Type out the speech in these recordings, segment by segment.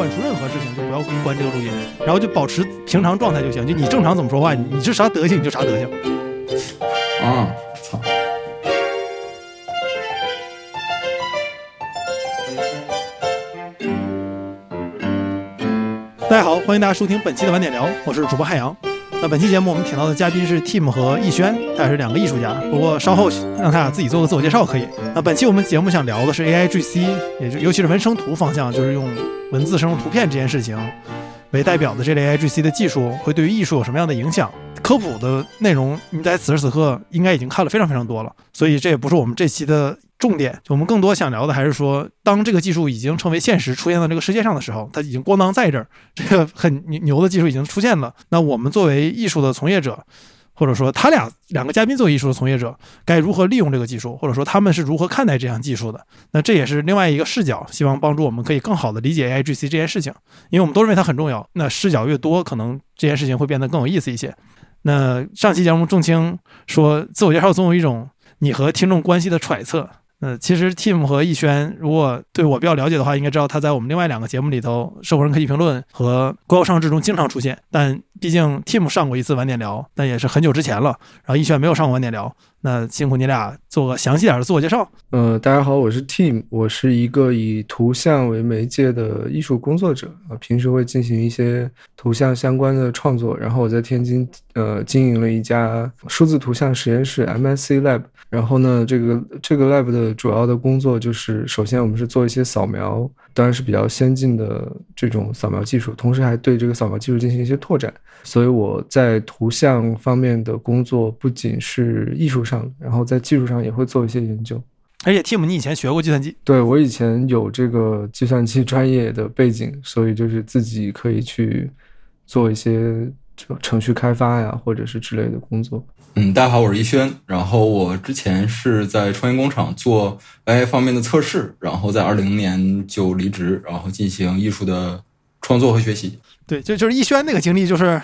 灌输任何事情就不要关这个录音，然后就保持平常状态就行。就你正常怎么说话，你是啥德行你就啥德行。啊，操！大家好，欢迎大家收听本期的晚点聊，我是主播汉阳。那本期节目我们请到的嘉宾是 Tim 和逸轩，他俩是两个艺术家。不过稍后让他俩自己做个自我介绍可以。那本期我们节目想聊的是 A I G C，也就尤其是文生图方向，就是用文字生成图片这件事情为代表的这类 A I G C 的技术，会对于艺术有什么样的影响？科普的内容你在此时此刻应该已经看了非常非常多了，所以这也不是我们这期的。重点，我们更多想聊的还是说，当这个技术已经成为现实，出现在这个世界上的时候，它已经咣当在这儿，这个很牛的技术已经出现了。那我们作为艺术的从业者，或者说他俩两个嘉宾作为艺术的从业者，该如何利用这个技术，或者说他们是如何看待这项技术的？那这也是另外一个视角，希望帮助我们可以更好的理解 A I G C 这件事情，因为我们都认为它很重要。那视角越多，可能这件事情会变得更有意思一些。那上期节目仲青说，自我介绍总有一种你和听众关系的揣测。呃，其实 Tim 和逸轩，如果对我比较了解的话，应该知道他在我们另外两个节目里头，《社会人科技评论》和《国有上市》中经常出现。但毕竟 Tim 上过一次晚点聊，但也是很久之前了。然后逸轩没有上过晚点聊。那辛苦你俩做个详细点的自我介绍。呃，大家好，我是 Tim，我是一个以图像为媒介的艺术工作者啊，平时会进行一些图像相关的创作。然后我在天津呃经营了一家数字图像实验室 MSC Lab。然后呢，这个这个 Lab 的主要的工作就是，首先我们是做一些扫描，当然是比较先进的这种扫描技术，同时还对这个扫描技术进行一些拓展。所以我在图像方面的工作不仅是艺术上，然后在技术上也会做一些研究。而且 Tim，你以前学过计算机？对我以前有这个计算机专业的背景，所以就是自己可以去做一些程序开发呀，或者是之类的工作。嗯，大家好，我是逸轩。然后我之前是在创业工厂做 AI 方面的测试，然后在二零年就离职，然后进行艺术的创作和学习。对，就就是逸轩那个经历，就是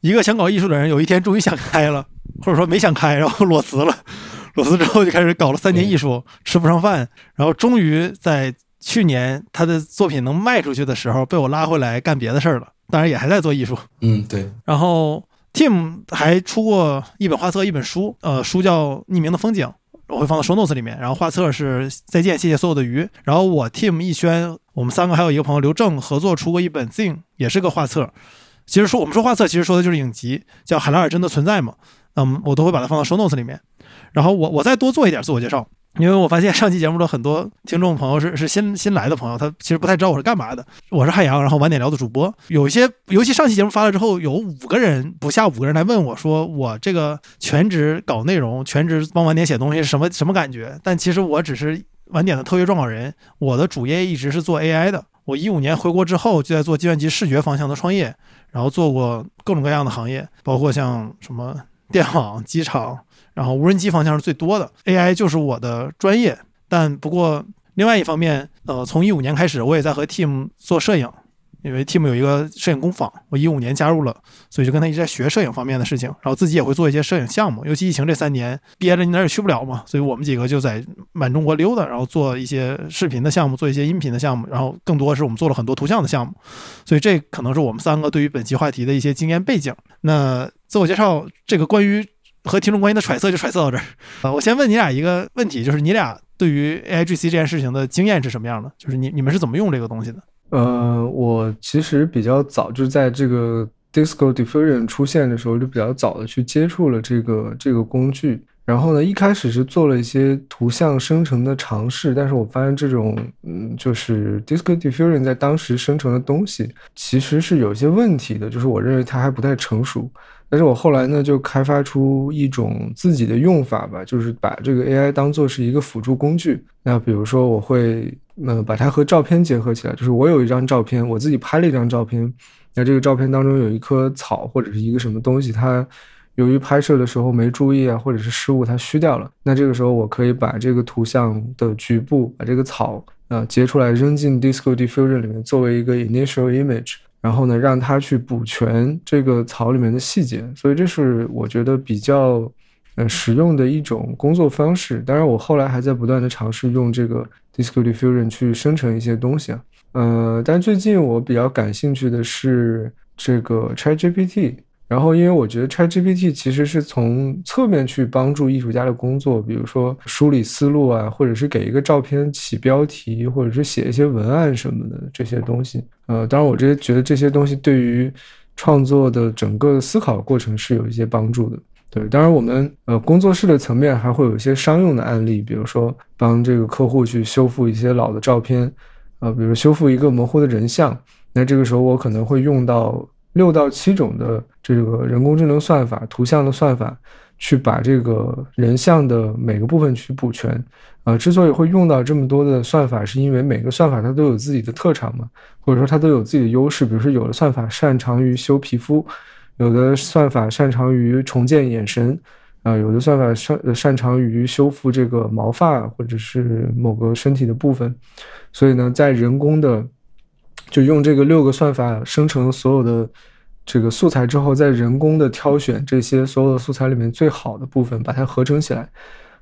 一个想搞艺术的人，有一天终于想开了，或者说没想开，然后裸辞了。裸辞之后就开始搞了三年艺术，吃不上饭，然后终于在去年他的作品能卖出去的时候，被我拉回来干别的事儿了。当然也还在做艺术。嗯，对。然后 Tim 还出过一本画册，一本书，呃，书叫《匿名的风景》，我会放到 show notes 里面。然后画册是《再见，谢谢所有的鱼》。然后我 Tim 逸轩。我们三个还有一个朋友刘正合作出过一本 Zing，也是个画册。其实说我们说画册，其实说的就是影集，叫《海拉尔真的存在吗》。嗯，我都会把它放到 show notes 里面。然后我我再多做一点自我介绍。因为我发现上期节目的很多听众朋友是是新新来的朋友，他其实不太知道我是干嘛的。我是汉阳，然后晚点聊的主播。有一些，尤其上期节目发了之后，有五个人不下五个人来问我，说我这个全职搞内容，全职帮晚点写东西是什么什么感觉？但其实我只是晚点的特约撰稿人，我的主业一直是做 AI 的。我一五年回国之后就在做计算机视觉方向的创业，然后做过各种各样的行业，包括像什么电网、机场。然后无人机方向是最多的，AI 就是我的专业。但不过另外一方面，呃，从一五年开始，我也在和 Team 做摄影，因为 Team 有一个摄影工坊，我一五年加入了，所以就跟他一直在学摄影方面的事情。然后自己也会做一些摄影项目，尤其疫情这三年，憋着你哪儿也去不了嘛，所以我们几个就在满中国溜达，然后做一些视频的项目，做一些音频的项目，然后更多是我们做了很多图像的项目。所以这可能是我们三个对于本期话题的一些经验背景。那自我介绍，这个关于。和听众关系的揣测就揣测到这儿，啊，我先问你俩一个问题，就是你俩对于 A I G C 这件事情的经验是什么样的？就是你你们是怎么用这个东西的？呃，我其实比较早，就在这个 Disco Diffusion 出现的时候，就比较早的去接触了这个这个工具。然后呢，一开始是做了一些图像生成的尝试，但是我发现这种，嗯，就是 Disco Diffusion 在当时生成的东西其实是有一些问题的，就是我认为它还不太成熟。但是我后来呢，就开发出一种自己的用法吧，就是把这个 AI 当做是一个辅助工具。那比如说，我会呃把它和照片结合起来，就是我有一张照片，我自己拍了一张照片，那这个照片当中有一棵草或者是一个什么东西，它由于拍摄的时候没注意啊，或者是失误，它虚掉了。那这个时候我可以把这个图像的局部，把这个草呃截出来，扔进 Disco Diffusion 里面，作为一个 initial image。然后呢，让他去补全这个草里面的细节，所以这是我觉得比较呃实用的一种工作方式。当然，我后来还在不断的尝试用这个 Disco Diffusion 去生成一些东西啊。呃，但最近我比较感兴趣的是这个 ChatGPT。然后，因为我觉得 ChatGPT 其实是从侧面去帮助艺术家的工作，比如说梳理思路啊，或者是给一个照片起标题，或者是写一些文案什么的这些东西。呃，当然，我这些觉得这些东西对于创作的整个思考过程是有一些帮助的。对，当然我们呃工作室的层面还会有一些商用的案例，比如说帮这个客户去修复一些老的照片，呃，比如修复一个模糊的人像，那这个时候我可能会用到。六到七种的这个人工智能算法、图像的算法，去把这个人像的每个部分去补全。啊，之所以会用到这么多的算法，是因为每个算法它都有自己的特长嘛，或者说它都有自己的优势。比如说，有的算法擅长于修皮肤，有的算法擅长于重建眼神，啊，有的算法擅擅长于修复这个毛发或者是某个身体的部分。所以呢，在人工的就用这个六个算法生成所有的这个素材之后，再人工的挑选这些所有的素材里面最好的部分，把它合成起来，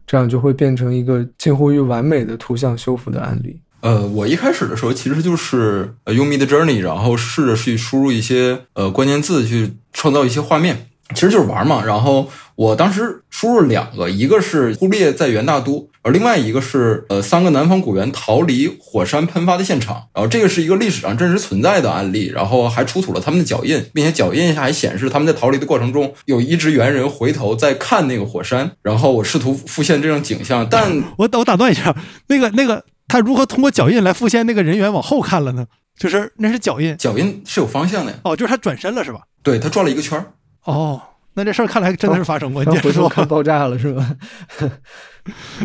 这样就会变成一个近乎于完美的图像修复的案例。呃，我一开始的时候其实就是用 Mid Journey，然后试着去输入一些呃关键字，去创造一些画面。其实就是玩嘛，然后我当时输入两个，一个是忽列在元大都，而另外一个是呃三个南方古猿逃离火山喷发的现场，然后这个是一个历史上真实存在的案例，然后还出土了他们的脚印，并且脚印下还显示他们在逃离的过程中有一只猿人回头在看那个火山，然后我试图复现这种景象，但 我我打断一下，那个那个他如何通过脚印来复现那个人员往后看了呢？就是那是脚印，脚印是有方向的呀，哦，就是他转身了是吧？对他转了一个圈儿。哦，那这事儿看来真的是发生过。你回头看爆炸了是吧？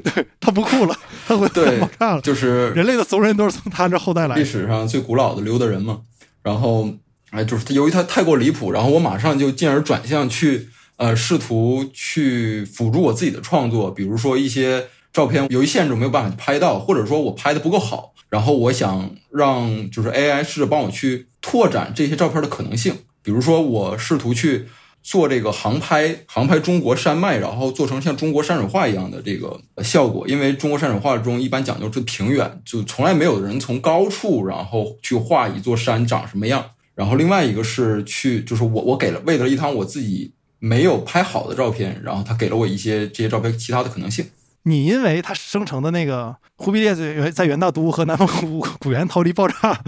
对他不酷了，他回对爆炸了。就是人类的怂人都是从他这后代来。历史上最古老的溜达人嘛。然后，哎，就是由于他太过离谱，然后我马上就进而转向去呃试图去辅助我自己的创作，比如说一些照片由于限制没有办法拍到，或者说我拍的不够好，然后我想让就是 AI 试着帮我去拓展这些照片的可能性，比如说我试图去。做这个航拍，航拍中国山脉，然后做成像中国山水画一样的这个效果。因为中国山水画中一般讲究是平远，就从来没有人从高处然后去画一座山长什么样。然后另外一个是去，就是我我给了为了一张我自己没有拍好的照片，然后他给了我一些这些照片其他的可能性。你因为它生成的那个忽必烈在在元大都和南方古古猿逃离爆炸。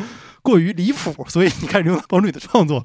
过于离谱，所以你开始用它帮助你的创作，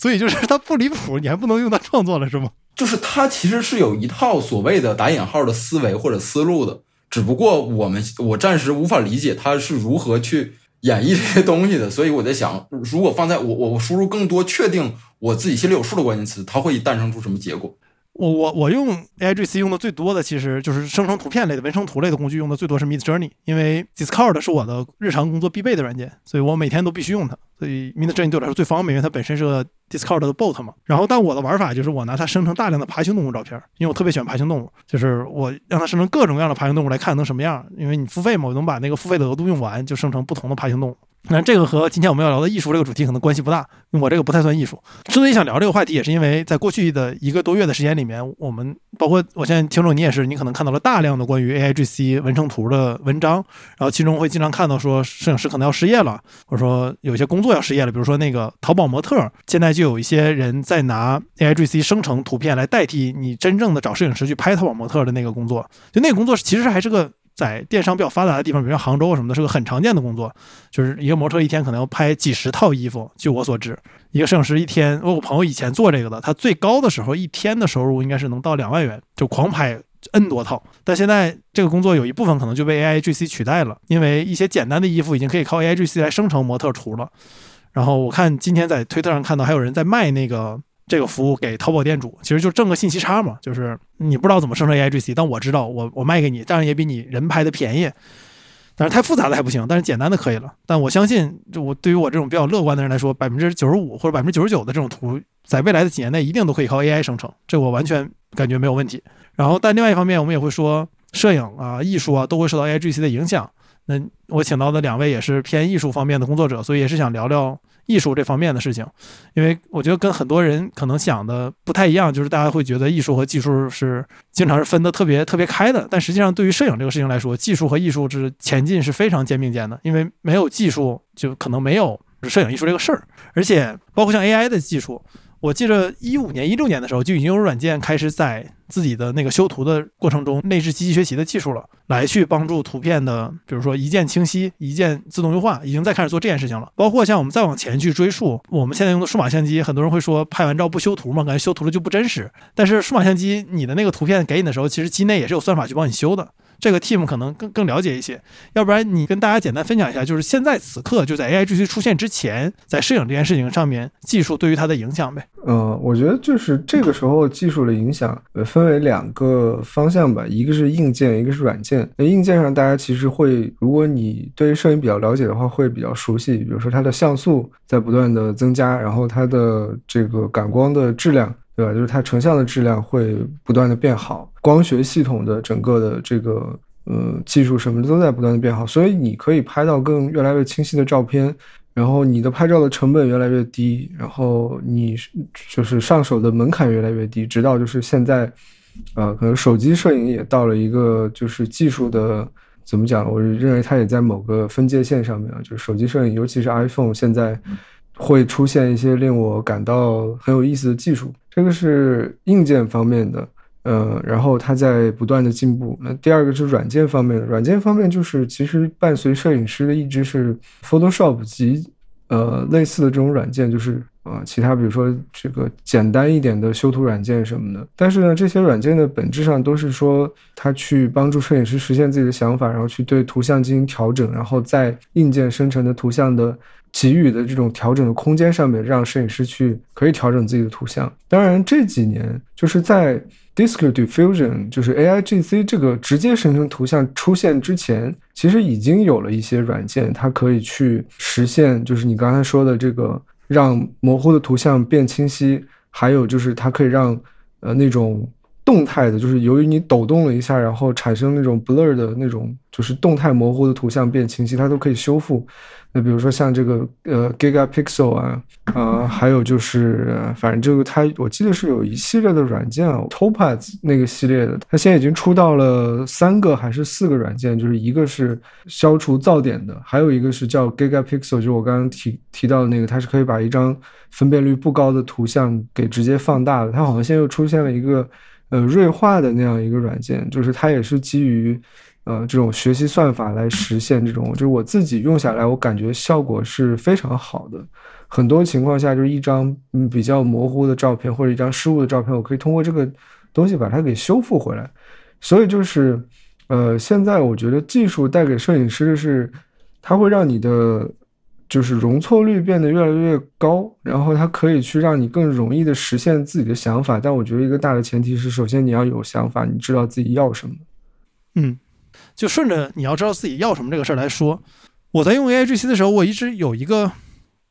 所以就是它不离谱，你还不能用它创作了，是吗？就是它其实是有一套所谓的打引号的思维或者思路的，只不过我们我暂时无法理解它是如何去演绎这些东西的，所以我在想，如果放在我我我输入更多确定我自己心里有数的关键词，它会诞生出什么结果？我我我用 AI GC 用的最多的，其实就是生成图片类的、文生图类的工具，用的最多是 Mid Journey，因为 Discord 是我的日常工作必备的软件，所以我每天都必须用它。所以 Mid Journey 对我来说最方便，因为它本身是个 Discord 的 bot 嘛。然后，但我的玩法就是我拿它生成大量的爬行动物照片，因为我特别喜欢爬行动物，就是我让它生成各种各样的爬行动物来看能什么样。因为你付费嘛，我能把那个付费的额度用完，就生成不同的爬行动物。那这个和今天我们要聊的艺术这个主题可能关系不大，我这个不太算艺术。之所以想聊这个话题，也是因为在过去的一个多月的时间里面，我们包括我现在听众你也是，你可能看到了大量的关于 AIGC 文成图的文章，然后其中会经常看到说摄影师可能要失业了，或者说有些工作要失业了，比如说那个淘宝模特，现在就有一些人在拿 AIGC 生成图片来代替你真正的找摄影师去拍淘宝模特的那个工作，就那个工作其实还是个。在电商比较发达的地方，比如杭州什么的，是个很常见的工作。就是一个模特一天可能要拍几十套衣服。据我所知，一个摄影师一天，我朋友以前做这个的，他最高的时候一天的收入应该是能到两万元，就狂拍 N 多套。但现在这个工作有一部分可能就被 AI GC 取代了，因为一些简单的衣服已经可以靠 AI GC 来生成模特图了。然后我看今天在推特上看到还有人在卖那个。这个服务给淘宝店主，其实就挣个信息差嘛，就是你不知道怎么生成 AIGC，但我知道，我我卖给你，当然也比你人拍的便宜，但是太复杂的还不行，但是简单的可以了。但我相信，就我对于我这种比较乐观的人来说，百分之九十五或者百分之九十九的这种图，在未来的几年内一定都可以靠 AI 生成，这我完全感觉没有问题。然后，但另外一方面，我们也会说，摄影啊、艺术啊，都会受到 AIGC 的影响。那我请到的两位也是偏艺术方面的工作者，所以也是想聊聊艺术这方面的事情，因为我觉得跟很多人可能想的不太一样，就是大家会觉得艺术和技术是经常是分得特别特别开的，但实际上对于摄影这个事情来说，技术和艺术是前进是非常肩并肩的，因为没有技术就可能没有摄影艺术这个事儿，而且包括像 AI 的技术。我记得一五年、一六年的时候，就已经有软件开始在自己的那个修图的过程中内置机器学习的技术了，来去帮助图片的，比如说一键清晰、一键自动优化，已经在开始做这件事情了。包括像我们再往前去追溯，我们现在用的数码相机，很多人会说拍完照不修图嘛，感觉修图了就不真实。但是数码相机你的那个图片给你的时候，其实机内也是有算法去帮你修的。这个 team 可能更更了解一些，要不然你跟大家简单分享一下，就是现在此刻就在 AI GC 出现之前，在摄影这件事情上面，技术对于它的影响呗。呃，我觉得就是这个时候技术的影响，分为两个方向吧，一个是硬件，一个是软件。那硬件上，大家其实会，如果你对于摄影比较了解的话，会比较熟悉，比如说它的像素在不断的增加，然后它的这个感光的质量。对吧？就是它成像的质量会不断的变好，光学系统的整个的这个呃技术什么的都在不断的变好，所以你可以拍到更越来越清晰的照片，然后你的拍照的成本越来越低，然后你就是上手的门槛越来越低，直到就是现在，呃，可能手机摄影也到了一个就是技术的怎么讲？我认为它也在某个分界线上面啊，就是手机摄影，尤其是 iPhone 现在。会出现一些令我感到很有意思的技术，这个是硬件方面的，呃，然后它在不断的进步。那第二个是软件方面的，软件方面就是其实伴随摄影师的一直是 Photoshop 及呃类似的这种软件，就是啊其他比如说这个简单一点的修图软件什么的。但是呢，这些软件的本质上都是说它去帮助摄影师实现自己的想法，然后去对图像进行调整，然后在硬件生成的图像的。给予的这种调整的空间上面，让摄影师去可以调整自己的图像。当然，这几年就是在 Disco Diffusion，就是 AI GC 这个直接生成图像出现之前，其实已经有了一些软件，它可以去实现，就是你刚才说的这个让模糊的图像变清晰，还有就是它可以让呃那种动态的，就是由于你抖动了一下，然后产生那种 blur 的那种，就是动态模糊的图像变清晰，它都可以修复。那比如说像这个呃 Gigapixel 啊，呃，还有就是反正这个它我记得是有一系列的软件啊，Topaz 那个系列的，它现在已经出到了三个还是四个软件，就是一个是消除噪点的，还有一个是叫 Gigapixel，就我刚刚提提到的那个，它是可以把一张分辨率不高的图像给直接放大的。它好像现在又出现了一个呃锐化的那样一个软件，就是它也是基于。呃，这种学习算法来实现这种，就是我自己用下来，我感觉效果是非常好的。很多情况下，就是一张比较模糊的照片或者一张失误的照片，我可以通过这个东西把它给修复回来。所以就是，呃，现在我觉得技术带给摄影师的是，它会让你的就是容错率变得越来越高，然后它可以去让你更容易的实现自己的想法。但我觉得一个大的前提是，首先你要有想法，你知道自己要什么。嗯。就顺着你要知道自己要什么这个事儿来说，我在用 A I G C 的时候，我一直有一个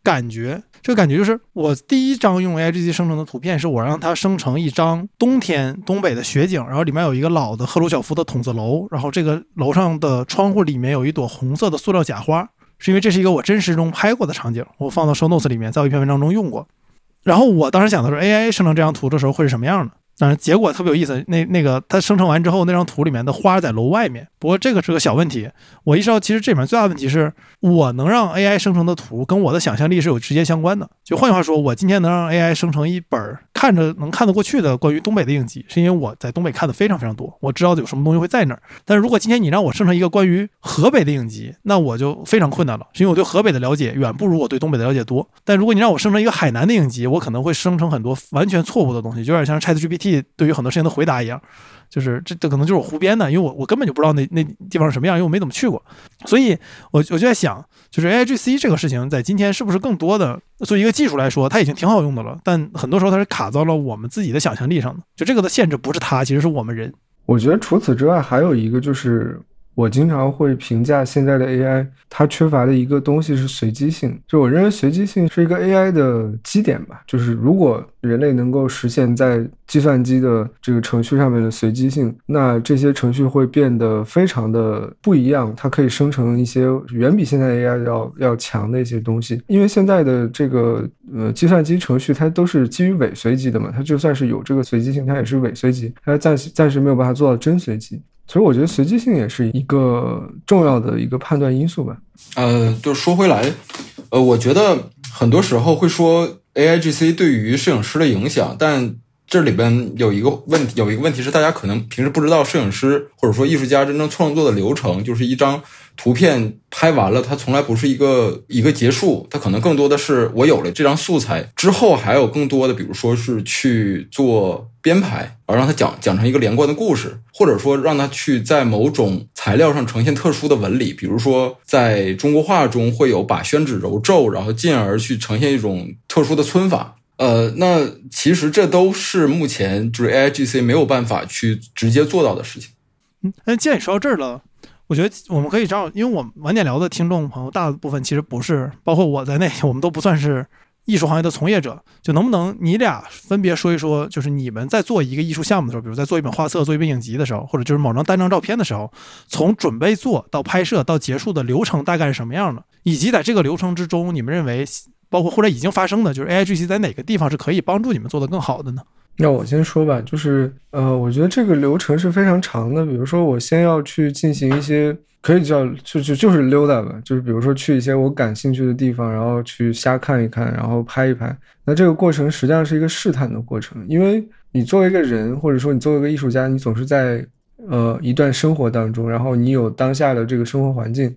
感觉，这个感觉就是我第一张用 A I G C 生成的图片，是我让它生成一张冬天东北的雪景，然后里面有一个老的赫鲁晓夫的筒子楼，然后这个楼上的窗户里面有一朵红色的塑料假花，是因为这是一个我真实中拍过的场景，我放到 Show Notes 里面，在我一篇文章中用过。然后我当时想的是 A I 生成这张图的时候会是什么样的？但是结果特别有意思，那那个它生成完之后，那张图里面的花在楼外面。不过这个是个小问题。我意识到，其实这里面最大的问题是我能让 AI 生成的图跟我的想象力是有直接相关的。就换句话说，我今天能让 AI 生成一本看着能看得过去的关于东北的影集，是因为我在东北看的非常非常多，我知道有什么东西会在那儿。但是如果今天你让我生成一个关于河北的影集，那我就非常困难了，是因为我对河北的了解远不如我对东北的了解多。但如果你让我生成一个海南的影集，我可能会生成很多完全错误的东西，就有点像 ChatGPT 对于很多事情的回答一样，就是这这可能就是我胡编的，因为我我根本就不知道那那地方是什么样，因为我没怎么去过，所以我我就在想，就是 A I G C 这个事情在今天是不是更多的，作为一个技术来说，它已经挺好用的了，但很多时候它是卡到了我们自己的想象力上的，就这个的限制不是它，其实是我们人。我觉得除此之外，还有一个就是我经常会评价现在的 AI，它缺乏的一个东西是随机性。就我认为随机性是一个 AI 的基点吧。就是如果人类能够实现在计算机的这个程序上面的随机性，那这些程序会变得非常的不一样。它可以生成一些远比现在 AI 要要强的一些东西。因为现在的这个呃计算机程序它都是基于伪随机的嘛，它就算是有这个随机性，它也是伪随机，它暂时暂时没有办法做到真随机。其实我觉得随机性也是一个重要的一个判断因素吧。呃，就说回来，呃，我觉得很多时候会说 A I G C 对于摄影师的影响，但这里边有一个问题，有一个问题是大家可能平时不知道，摄影师或者说艺术家真正创作的流程，就是一张图片拍完了，它从来不是一个一个结束，它可能更多的是我有了这张素材之后，还有更多的，比如说是去做。编排，而让它讲讲成一个连贯的故事，或者说让它去在某种材料上呈现特殊的纹理，比如说在中国画中会有把宣纸揉皱，然后进而去呈现一种特殊的皴法。呃，那其实这都是目前就是 A I G C 没有办法去直接做到的事情。嗯，那既然你说到这儿了，我觉得我们可以这样，因为我们晚点聊的听众朋友大部分其实不是，包括我在内，我们都不算是。艺术行业的从业者，就能不能你俩分别说一说，就是你们在做一个艺术项目的时候，比如在做一本画册、做一本影集的时候，或者就是某张单张照片的时候，从准备做到拍摄到结束的流程大概是什么样的？以及在这个流程之中，你们认为包括或者已经发生的，就是 A I G C 在哪个地方是可以帮助你们做得更好的呢？那我先说吧，就是呃，我觉得这个流程是非常长的。比如说，我先要去进行一些。可以叫就就就是溜达吧，就是比如说去一些我感兴趣的地方，然后去瞎看一看，然后拍一拍。那这个过程实际上是一个试探的过程，因为你作为一个人，或者说你作为一个艺术家，你总是在呃一段生活当中，然后你有当下的这个生活环境，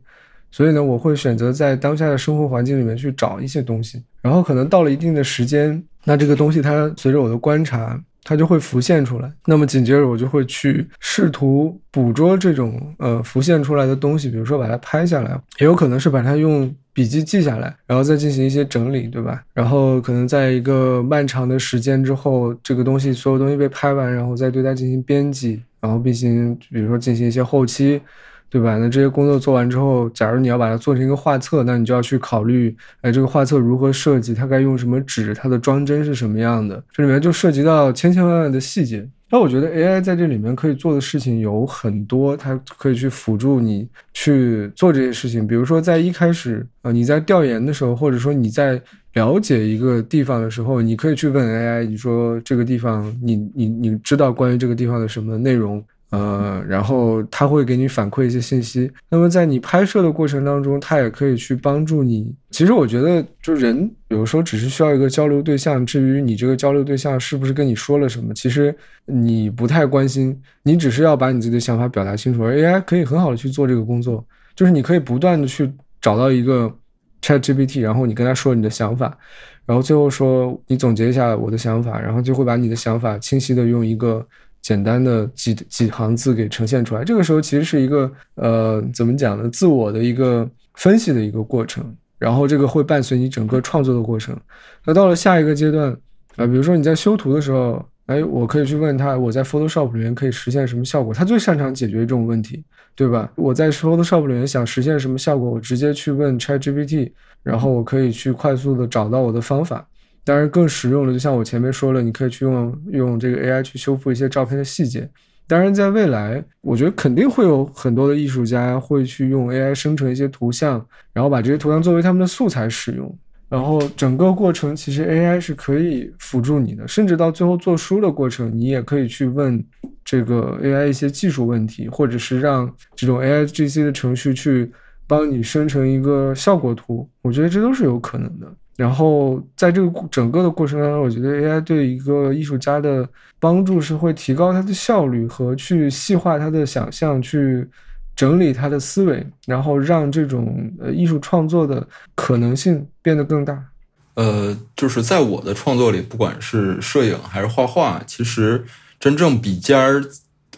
所以呢，我会选择在当下的生活环境里面去找一些东西，然后可能到了一定的时间，那这个东西它随着我的观察。它就会浮现出来，那么紧接着我就会去试图捕捉这种呃浮现出来的东西，比如说把它拍下来，也有可能是把它用笔记记下来，然后再进行一些整理，对吧？然后可能在一个漫长的时间之后，这个东西所有东西被拍完，然后再对它进行编辑，然后并行比如说进行一些后期。对吧？那这些工作做完之后，假如你要把它做成一个画册，那你就要去考虑，哎，这个画册如何设计，它该用什么纸，它的装帧是什么样的？这里面就涉及到千千万万的细节。那我觉得 AI 在这里面可以做的事情有很多，它可以去辅助你去做这些事情。比如说，在一开始，呃，你在调研的时候，或者说你在了解一个地方的时候，你可以去问 AI，你说这个地方，你你你知道关于这个地方的什么内容？呃，然后他会给你反馈一些信息。那么在你拍摄的过程当中，他也可以去帮助你。其实我觉得，就人有时候只是需要一个交流对象。至于你这个交流对象是不是跟你说了什么，其实你不太关心。你只是要把你自己的想法表达清楚。而 AI 可以很好的去做这个工作，就是你可以不断的去找到一个 ChatGPT，然后你跟他说你的想法，然后最后说你总结一下我的想法，然后就会把你的想法清晰的用一个。简单的几几行字给呈现出来，这个时候其实是一个呃，怎么讲呢？自我的一个分析的一个过程，然后这个会伴随你整个创作的过程。那到了下一个阶段啊，比如说你在修图的时候，哎，我可以去问他，我在 Photoshop 里面可以实现什么效果？他最擅长解决这种问题，对吧？我在 Photoshop 里面想实现什么效果，我直接去问 ChatGPT，然后我可以去快速的找到我的方法。当然，更实用的，就像我前面说了，你可以去用用这个 AI 去修复一些照片的细节。当然，在未来，我觉得肯定会有很多的艺术家会去用 AI 生成一些图像，然后把这些图像作为他们的素材使用。然后整个过程其实 AI 是可以辅助你的，甚至到最后做书的过程，你也可以去问这个 AI 一些技术问题，或者是让这种 AI GC 的程序去帮你生成一个效果图。我觉得这都是有可能的。然后在这个整个的过程当中，我觉得 AI 对一个艺术家的帮助是会提高他的效率和去细化他的想象，去整理他的思维，然后让这种呃艺术创作的可能性变得更大。呃，就是在我的创作里，不管是摄影还是画画，其实真正笔尖儿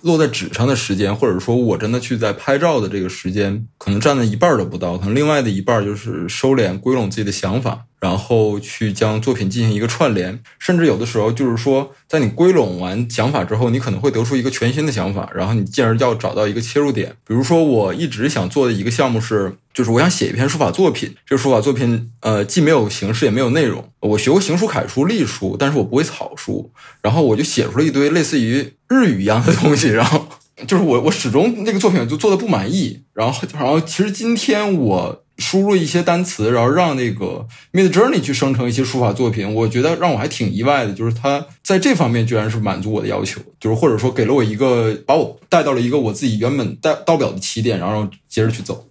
落在纸上的时间，或者说我真的去在拍照的这个时间，可能占了一半都不到，可能另外的一半就是收敛、归拢自己的想法，然后去将作品进行一个串联，甚至有的时候就是说，在你归拢完想法之后，你可能会得出一个全新的想法，然后你进而要找到一个切入点。比如说，我一直想做的一个项目是，就是我想写一篇书法作品，这个书法作品呃既没有形式也没有内容。我学过行书、楷书、隶书，但是我不会草书，然后我就写出了一堆类似于日语一样的东西，然后。就是我，我始终那个作品就做的不满意。然后，然后其实今天我输入一些单词，然后让那个 Mid Journey 去生成一些书法作品，我觉得让我还挺意外的。就是它在这方面居然是满足我的要求，就是或者说给了我一个把我带到了一个我自己原本带到不了的起点，然后接着去走。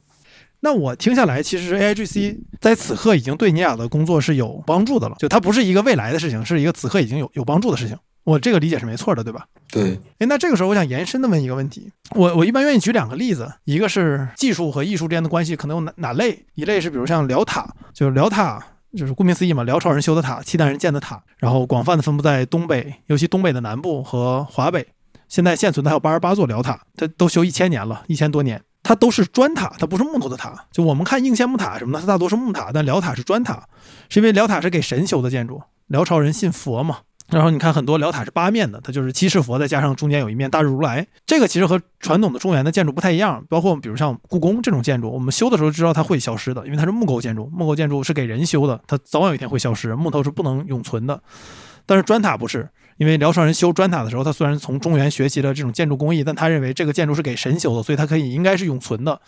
那我听下来，其实 A I G C 在此刻已经对你俩的工作是有帮助的了。就它不是一个未来的事情，是一个此刻已经有有帮助的事情。我这个理解是没错的，对吧？对。哎，那这个时候我想延伸的问一个问题，我我一般愿意举两个例子，一个是技术和艺术之间的关系可能有哪哪类？一类是比如像辽塔，就是辽塔，就是顾名思义嘛，辽朝人修的塔，契丹人建的塔，然后广泛的分布在东北，尤其东北的南部和华北。现在现存的还有八十八座辽塔，它都修一千年了，一千多年，它都是砖塔，它不是木头的塔。就我们看应县木塔什么的，它大多是木塔，但辽塔是砖塔，是因为辽塔是给神修的建筑，辽朝人信佛嘛。然后你看，很多辽塔是八面的，它就是七世佛，再加上中间有一面大日如来。这个其实和传统的中原的建筑不太一样。包括比如像故宫这种建筑，我们修的时候知道它会消失的，因为它是木构建筑。木构建筑是给人修的，它早晚有一天会消失，木头是不能永存的。但是砖塔不是，因为辽朝人修砖塔的时候，他虽然从中原学习了这种建筑工艺，但他认为这个建筑是给神修的，所以它可以应该是永存的。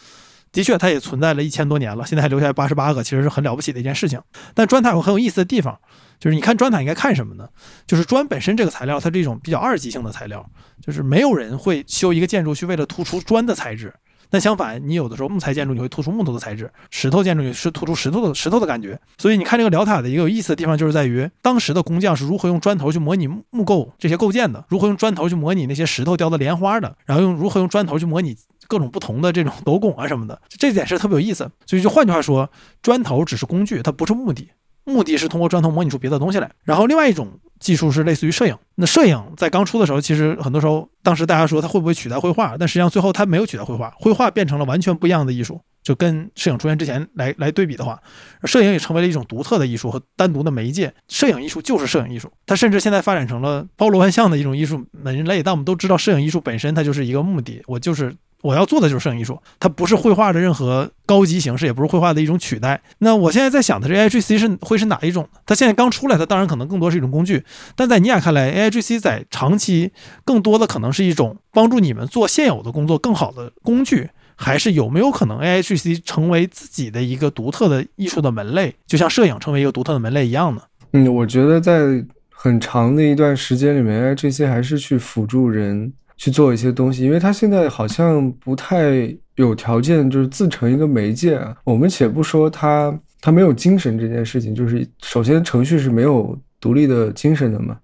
的确，它也存在了一千多年了，现在还留下八十八个，其实是很了不起的一件事情。但砖塔有很有意思的地方，就是你看砖塔应该看什么呢？就是砖本身这个材料，它是一种比较二级性的材料，就是没有人会修一个建筑去为了突出砖的材质。但相反，你有的时候木材建筑你会突出木头的材质，石头建筑也是突出石头的石头的感觉。所以你看这个辽塔的一个有意思的地方，就是在于当时的工匠是如何用砖头去模拟木构这些构件的，如何用砖头去模拟那些石头雕的莲花的，然后用如何用砖头去模拟各种不同的这种斗拱啊什么的，这点是特别有意思。所以就换句话说，砖头只是工具，它不是目的，目的是通过砖头模拟出别的东西来。然后另外一种。技术是类似于摄影，那摄影在刚出的时候，其实很多时候，当时大家说它会不会取代绘画，但实际上最后它没有取代绘画，绘画变成了完全不一样的艺术。就跟摄影出现之前来来对比的话，摄影也成为了一种独特的艺术和单独的媒介。摄影艺术就是摄影艺术，它甚至现在发展成了包罗万象的一种艺术门类。但我们都知道，摄影艺术本身它就是一个目的，我就是。我要做的就是摄影艺术，它不是绘画的任何高级形式，也不是绘画的一种取代。那我现在在想的这 A I G C 是会是哪一种？它现在刚出来，它当然可能更多是一种工具。但在尼亚看来，A I G C 在长期更多的可能是一种帮助你们做现有的工作更好的工具，还是有没有可能 A I G C 成为自己的一个独特的艺术的门类，就像摄影成为一个独特的门类一样呢？嗯，我觉得在很长的一段时间里面，A I G C 还是去辅助人。去做一些东西，因为它现在好像不太有条件，就是自成一个媒介。我们且不说它，它没有精神这件事情，就是首先程序是没有独立的精神的嘛，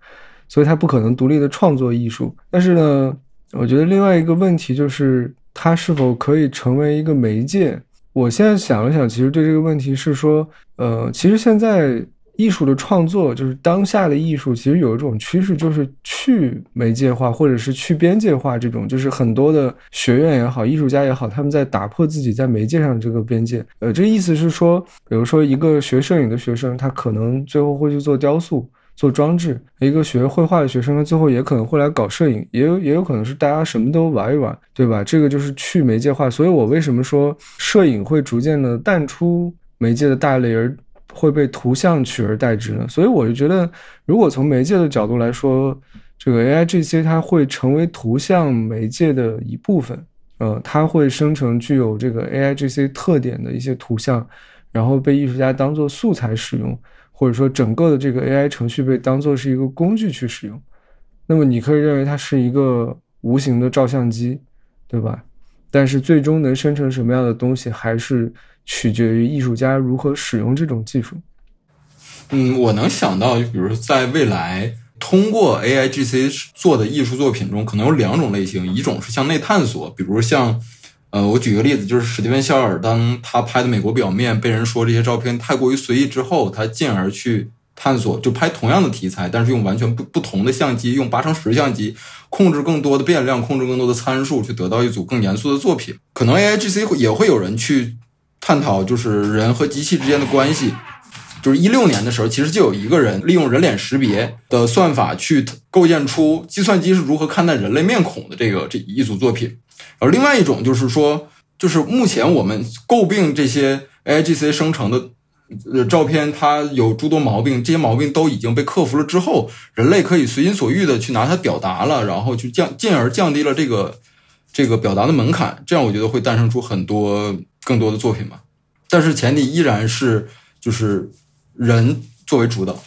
所以它不可能独立的创作艺术。但是呢，我觉得另外一个问题就是它是否可以成为一个媒介。我现在想了想，其实对这个问题是说，呃，其实现在。艺术的创作就是当下的艺术，其实有一种趋势，就是去媒介化或者是去边界化。这种就是很多的学院也好，艺术家也好，他们在打破自己在媒介上的这个边界。呃，这意思是说，比如说一个学摄影的学生，他可能最后会去做雕塑、做装置；一个学绘画的学生，他最后也可能会来搞摄影，也有也有可能是大家什么都玩一玩，对吧？这个就是去媒介化。所以我为什么说摄影会逐渐的淡出媒介的大类，而会被图像取而代之呢，所以我就觉得，如果从媒介的角度来说，这个 A I G C 它会成为图像媒介的一部分，呃，它会生成具有这个 A I G C 特点的一些图像，然后被艺术家当做素材使用，或者说整个的这个 A I 程序被当做是一个工具去使用，那么你可以认为它是一个无形的照相机，对吧？但是最终能生成什么样的东西，还是。取决于艺术家如何使用这种技术。嗯，我能想到，就比如，在未来通过 A I G C 做的艺术作品中，可能有两种类型：一种是向内探索，比如像，呃，我举个例子，就是史蒂文·肖尔，当他拍的《美国表面》被人说这些照片太过于随意之后，他进而去探索，就拍同样的题材，但是用完全不不同的相机，用八乘十相机控制更多的变量，控制更多的参数，去得到一组更严肃的作品。可能 A I G C 也会有人去探讨，就是人和机器之间的关系。就是一六年的时候，其实就有一个人利用人脸识别的算法去构建出计算机是如何看待人类面孔的这个这一组作品。而另外一种就是说，就是目前我们诟病这些 A I G C 生成的呃照片，它有诸多毛病，这些毛病都已经被克服了之后，人类可以随心所欲的去拿它表达了，然后去降进而降低了这个这个表达的门槛，这样我觉得会诞生出很多更多的作品吧。但是前提依然是就是。人作为主导，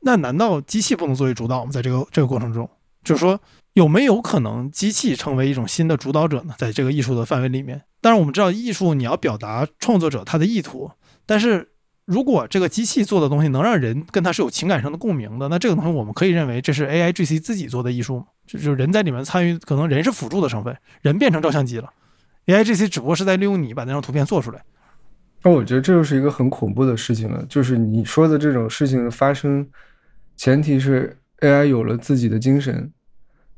那难道机器不能作为主导吗？在这个这个过程中，就是说有没有可能机器成为一种新的主导者呢？在这个艺术的范围里面，当然我们知道艺术你要表达创作者他的意图，但是如果这个机器做的东西能让人跟他是有情感上的共鸣的，那这个东西我们可以认为这是 A I G C 自己做的艺术吗？就人在里面参与，可能人是辅助的成分，人变成照相机了，A I G C 只不过是在利用你把那张图片做出来。那我觉得这就是一个很恐怖的事情了，就是你说的这种事情的发生，前提是 AI 有了自己的精神，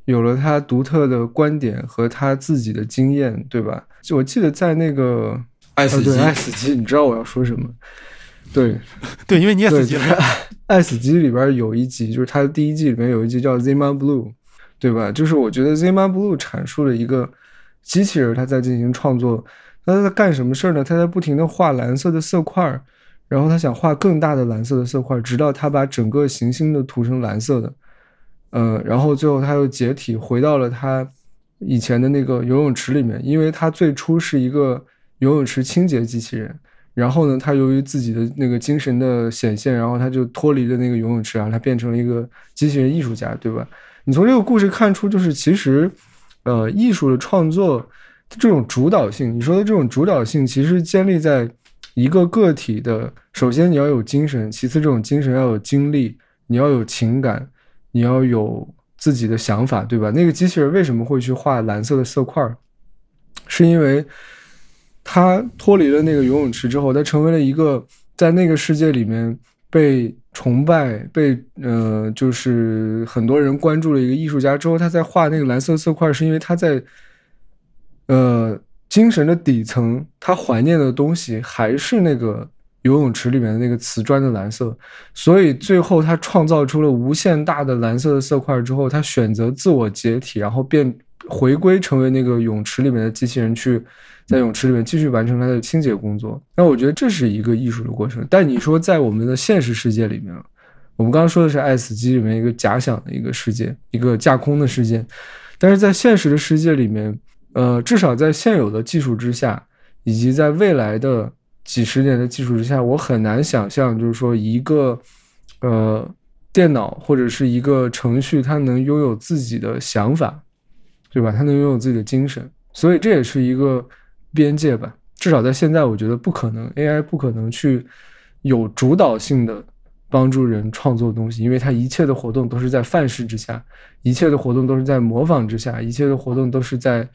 有了它独特的观点和它自己的经验，对吧？就我记得在那个爱死机，爱死机，你知道我要说什么？对，对，因为你也死机了。爱死机里边有一集，就是它的第一季里面有一集叫 Zima Blue，对吧？就是我觉得 Zima Blue 阐述了一个机器人，它在进行创作。那他在干什么事儿呢？他在不停的画蓝色的色块，然后他想画更大的蓝色的色块，直到他把整个行星都涂成蓝色的。嗯，然后最后他又解体回到了他以前的那个游泳池里面，因为他最初是一个游泳池清洁机器人。然后呢，他由于自己的那个精神的显现，然后他就脱离了那个游泳池，然后他变成了一个机器人艺术家，对吧？你从这个故事看出，就是其实，呃，艺术的创作。这种主导性，你说的这种主导性，其实建立在一个个体的。首先，你要有精神；其次，这种精神要有精力，你要有情感，你要有自己的想法，对吧？那个机器人为什么会去画蓝色的色块儿？是因为他脱离了那个游泳池之后，他成为了一个在那个世界里面被崇拜、被呃，就是很多人关注了一个艺术家。之后，他在画那个蓝色色块，是因为他在。呃，精神的底层，他怀念的东西还是那个游泳池里面的那个瓷砖的蓝色，所以最后他创造出了无限大的蓝色的色块之后，他选择自我解体，然后变回归成为那个泳池里面的机器人，去在泳池里面继续完成他的清洁工作。那我觉得这是一个艺术的过程。但你说在我们的现实世界里面，我们刚刚说的是《爱死机》里面一个假想的一个世界，一个架空的世界，但是在现实的世界里面。呃，至少在现有的技术之下，以及在未来的几十年的技术之下，我很难想象，就是说一个呃电脑或者是一个程序，它能拥有自己的想法，对吧？它能拥有自己的精神，所以这也是一个边界吧。至少在现在，我觉得不可能，AI 不可能去有主导性的帮助人创作东西，因为它一切的活动都是在范式之下，一切的活动都是在模仿之下，一切的活动都是在。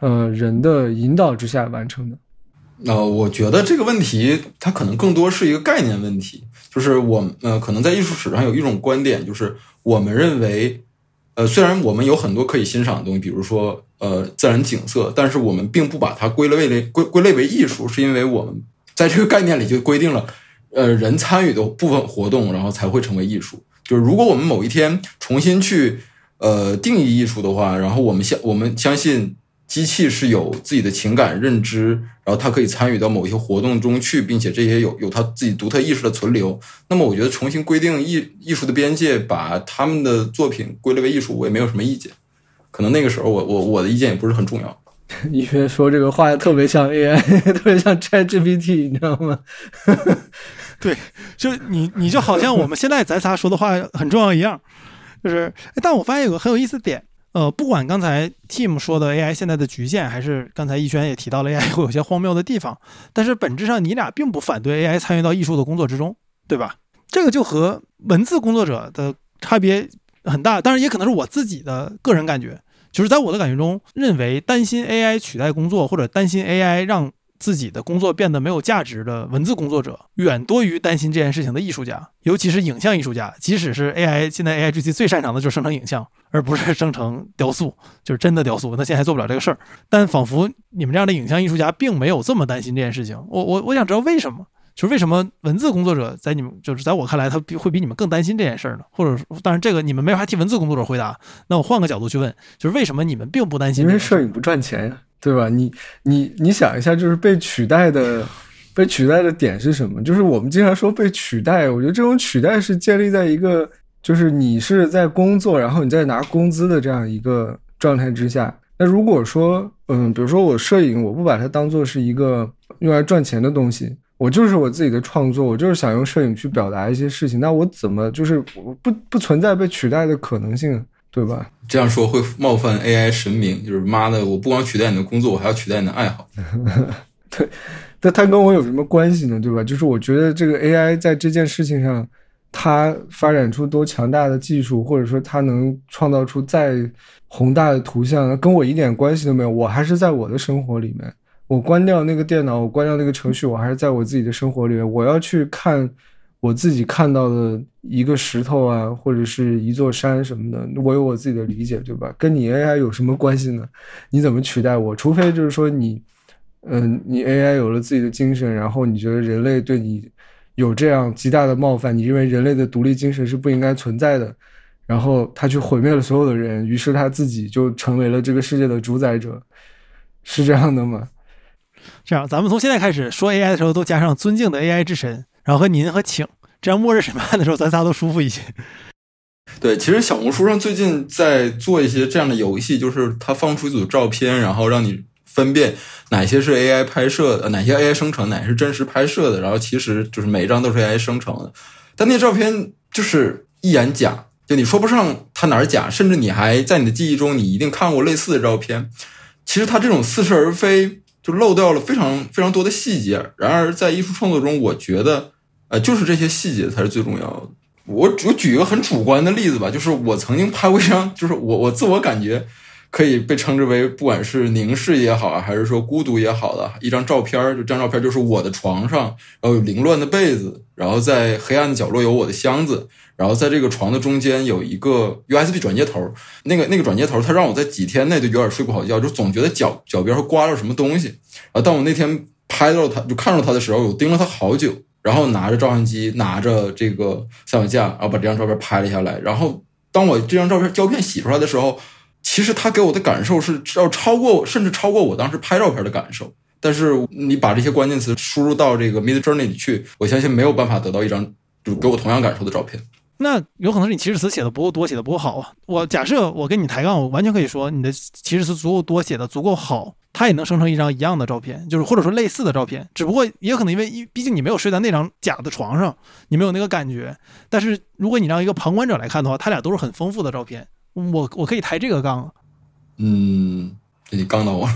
呃，人的引导之下完成的。呃，我觉得这个问题它可能更多是一个概念问题，就是我呃，可能在艺术史上有一种观点，就是我们认为，呃，虽然我们有很多可以欣赏的东西，比如说呃自然景色，但是我们并不把它归类为归归类为艺术，是因为我们在这个概念里就规定了，呃，人参与的部分活动，然后才会成为艺术。就是如果我们某一天重新去呃定义艺术的话，然后我们相我们相信。机器是有自己的情感认知，然后它可以参与到某些活动中去，并且这些有有它自己独特意识的存留。那么，我觉得重新规定艺艺术的边界，把他们的作品归类为艺术，我也没有什么意见。可能那个时候，我我我的意见也不是很重要。一轩说这个话特别像 AI，特别像 ChatGPT，你知道吗？对，就你你就好像我们现在咱仨说的话很重要一样，就是，但我发现有个很有意思的点。呃，不管刚才 Team 说的 AI 现在的局限，还是刚才逸轩也提到了 AI 会有些荒谬的地方，但是本质上你俩并不反对 AI 参与到艺术的工作之中，对吧？这个就和文字工作者的差别很大，当然也可能是我自己的个人感觉，就是在我的感觉中，认为担心 AI 取代工作或者担心 AI 让自己的工作变得没有价值的文字工作者，远多于担心这件事情的艺术家，尤其是影像艺术家。即使是 AI，现在 AI GC 最擅长的就是生成影像，而不是生成雕塑，就是真的雕塑。那现在还做不了这个事儿，但仿佛你们这样的影像艺术家并没有这么担心这件事情。我我我想知道为什么。就是为什么文字工作者在你们就是在我看来，他比会比你们更担心这件事儿呢？或者，当然这个你们没法替文字工作者回答。那我换个角度去问，就是为什么你们并不担心？因为摄影不赚钱呀，对吧？你你你想一下，就是被取代的被取代的点是什么？就是我们经常说被取代，我觉得这种取代是建立在一个就是你是在工作，然后你在拿工资的这样一个状态之下。那如果说，嗯，比如说我摄影，我不把它当做是一个用来赚钱的东西。我就是我自己的创作，我就是想用摄影去表达一些事情。那我怎么就是不不存在被取代的可能性，对吧？这样说会冒犯 AI 神明，就是妈的，我不光取代你的工作，我还要取代你的爱好。对，但它跟我有什么关系呢？对吧？就是我觉得这个 AI 在这件事情上，它发展出多强大的技术，或者说它能创造出再宏大的图像，跟我一点关系都没有。我还是在我的生活里面。我关掉那个电脑，我关掉那个程序，我还是在我自己的生活里面。我要去看我自己看到的一个石头啊，或者是一座山什么的，我有我自己的理解，对吧？跟你 AI 有什么关系呢？你怎么取代我？除非就是说你，嗯，你 AI 有了自己的精神，然后你觉得人类对你有这样极大的冒犯，你认为人类的独立精神是不应该存在的，然后他去毁灭了所有的人，于是他自己就成为了这个世界的主宰者，是这样的吗？这样，咱们从现在开始说 AI 的时候，都加上尊敬的 AI 之神，然后和您和请，这样末日审判的时候，咱仨都舒服一些。对，其实小红书上最近在做一些这样的游戏，就是它放出一组照片，然后让你分辨哪些是 AI 拍摄的，哪些 AI 生成，哪些是真实拍摄的。然后其实就是每一张都是 AI 生成的，但那照片就是一眼假，就你说不上它哪儿假，甚至你还在你的记忆中，你一定看过类似的照片。其实它这种似是而非。就漏掉了非常非常多的细节。然而，在艺术创作中，我觉得，呃，就是这些细节才是最重要的。我我举一个很主观的例子吧，就是我曾经拍过一张，就是我我自我感觉可以被称之为，不管是凝视也好啊，还是说孤独也好的一张照片。就这张照片，就是我的床上，然后有凌乱的被子，然后在黑暗的角落有我的箱子。然后在这个床的中间有一个 USB 转接头，那个那个转接头，它让我在几天内就有点睡不好觉，就总觉得脚脚边会刮着什么东西。然后当我那天拍到它，就看到它的时候，我盯了它好久，然后拿着照相机，拿着这个三脚架，然后把这张照片拍了下来。然后当我这张照片胶片洗出来的时候，其实它给我的感受是要超过，甚至超过我当时拍照片的感受。但是你把这些关键词输入到这个 Mid Journey 里去，我相信没有办法得到一张就给我同样感受的照片。那有可能是你起始词写的不够多，写的不够好啊。我假设我跟你抬杠，我完全可以说你的起始词足够多，写的足够好，它也能生成一张一样的照片，就是或者说类似的照片。只不过也可能因为，毕竟你没有睡在那张假的床上，你没有那个感觉。但是如果你让一个旁观者来看的话，他俩都是很丰富的照片。我我可以抬这个杠。嗯，你杠到我了。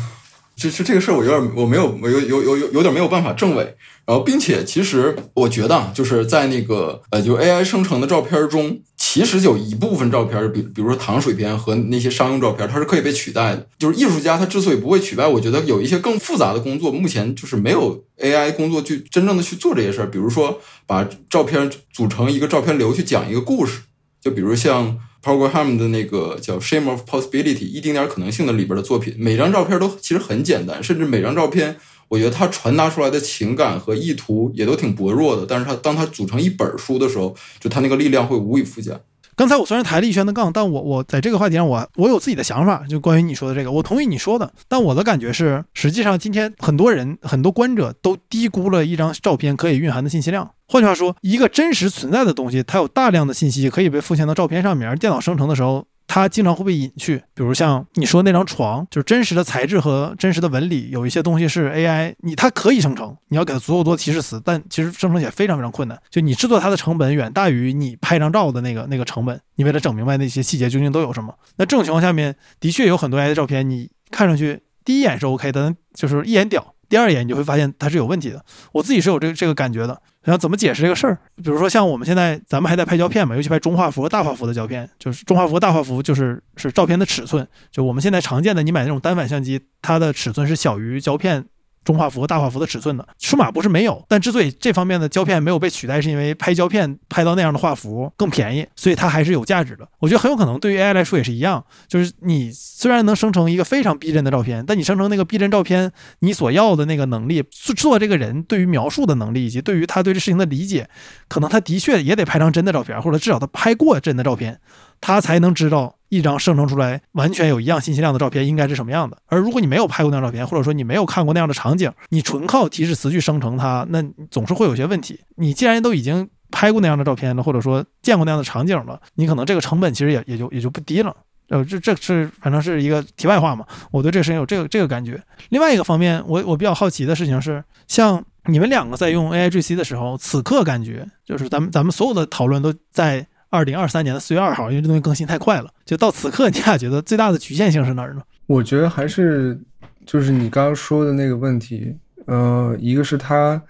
就就这个事儿，我有点我没有我有有有有有点没有办法证伪。然后，并且其实我觉得，就是在那个呃，就 AI 生成的照片中，其实有一部分照片，比比如说糖水片和那些商用照片，它是可以被取代的。就是艺术家他之所以不会取代，我觉得有一些更复杂的工作，目前就是没有 AI 工作去真正的去做这些事儿。比如说，把照片组成一个照片流去讲一个故事，就比如像。P r o g r a m 的那个叫《Shame of Possibility》一丁点儿可能性的里边的作品，每张照片都其实很简单，甚至每张照片，我觉得它传达出来的情感和意图也都挺薄弱的。但是它当它组成一本书的时候，就它那个力量会无以复加。刚才我虽然抬了一圈的杠，但我我在这个话题上，我我有自己的想法，就关于你说的这个，我同意你说的。但我的感觉是，实际上今天很多人很多观者都低估了一张照片可以蕴含的信息量。换句话说，一个真实存在的东西，它有大量的信息可以被复现到照片上面，而电脑生成的时候。它经常会被隐去，比如像你说那张床，就是真实的材质和真实的纹理，有一些东西是 AI，你它可以生成，你要给它足够多提示词，但其实生成起来非常非常困难。就你制作它的成本远大于你拍张照的那个那个成本，你为了整明白那些细节究竟都有什么。那这种情况下面，的确有很多 AI 的照片，你看上去第一眼是 OK 的，就是一眼屌。第二眼你就会发现它是有问题的，我自己是有这个这个感觉的。然后怎么解释这个事儿？比如说像我们现在咱们还在拍胶片嘛，尤其拍中画幅和大画幅的胶片，就是中画幅和、大画幅就是是照片的尺寸。就我们现在常见的，你买那种单反相机，它的尺寸是小于胶片中画幅和大画幅的尺寸的。数码不是没有，但之所以这方面的胶片没有被取代，是因为拍胶片拍到那样的画幅更便宜，所以它还是有价值的。我觉得很有可能对于 AI 来说也是一样，就是你虽然能生成一个非常逼真的照片，但你生成那个逼真照片，你所要的那个能力，做这个人对于描述的能力以及对于他对这事情的理解，可能他的确也得拍张真的照片，或者至少他拍过真的照片，他才能知道。一张生成出来完全有一样信息量的照片应该是什么样的？而如果你没有拍过那张照片，或者说你没有看过那样的场景，你纯靠提示词去生成它，那总是会有些问题。你既然都已经拍过那样的照片了，或者说见过那样的场景了，你可能这个成本其实也也就也就不低了。呃，这这是反正是一个题外话嘛。我对这个事情有这个这个感觉。另外一个方面，我我比较好奇的事情是，像你们两个在用 AI GC 的时候，此刻感觉就是咱们咱们所有的讨论都在。二零二三年的四月二号，因为这东西更新太快了，就到此刻，你俩觉得最大的局限性是哪儿呢？我觉得还是就是你刚刚说的那个问题，呃，一个是它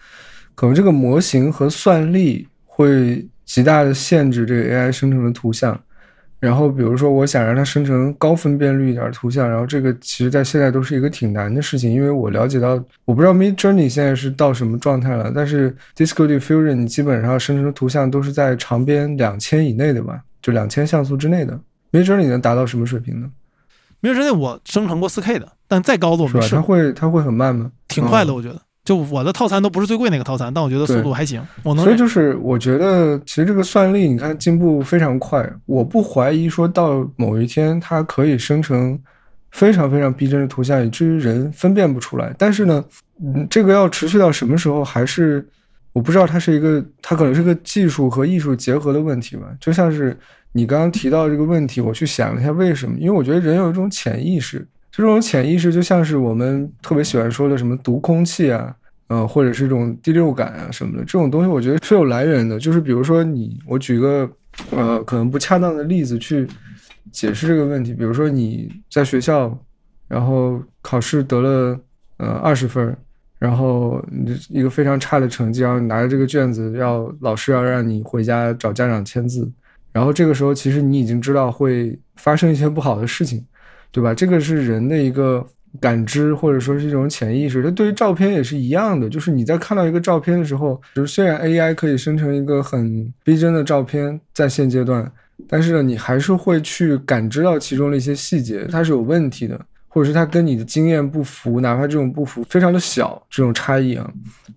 可能这个模型和算力会极大的限制这个 AI 生成的图像。然后，比如说，我想让它生成高分辨率一点图像，然后这个其实在现在都是一个挺难的事情，因为我了解到，我不知道 Mid Journey 现在是到什么状态了，但是 Disco Diffusion 你基本上生成的图像都是在长边两千以内的吧，就两千像素之内的。Mid Journey 能达到什么水平呢？Mid Journey 我生成过 4K 的，但再高的我是吧？它会它会很慢吗？挺快的，我觉得。就我的套餐都不是最贵那个套餐，但我觉得速度还行。我能。所以就是我觉得，其实这个算力，你看进步非常快。我不怀疑说到某一天它可以生成非常非常逼真的图像，以至于人分辨不出来。但是呢，嗯，这个要持续到什么时候，还是我不知道。它是一个，它可能是个技术和艺术结合的问题吧。就像是你刚刚提到这个问题，我去想了一下为什么？因为我觉得人有一种潜意识。这种潜意识就像是我们特别喜欢说的什么读空气啊，呃，或者是这种第六感啊什么的，这种东西我觉得是有来源的。就是比如说你，我举个呃可能不恰当的例子去解释这个问题。比如说你在学校，然后考试得了呃二十分，然后你一个非常差的成绩，然后拿着这个卷子要老师要让你回家找家长签字，然后这个时候其实你已经知道会发生一些不好的事情。对吧？这个是人的一个感知，或者说是一种潜意识。它对于照片也是一样的，就是你在看到一个照片的时候，就是虽然 AI 可以生成一个很逼真的照片，在现阶段，但是呢，你还是会去感知到其中的一些细节，它是有问题的，或者是它跟你的经验不符，哪怕这种不符非常的小，这种差异啊。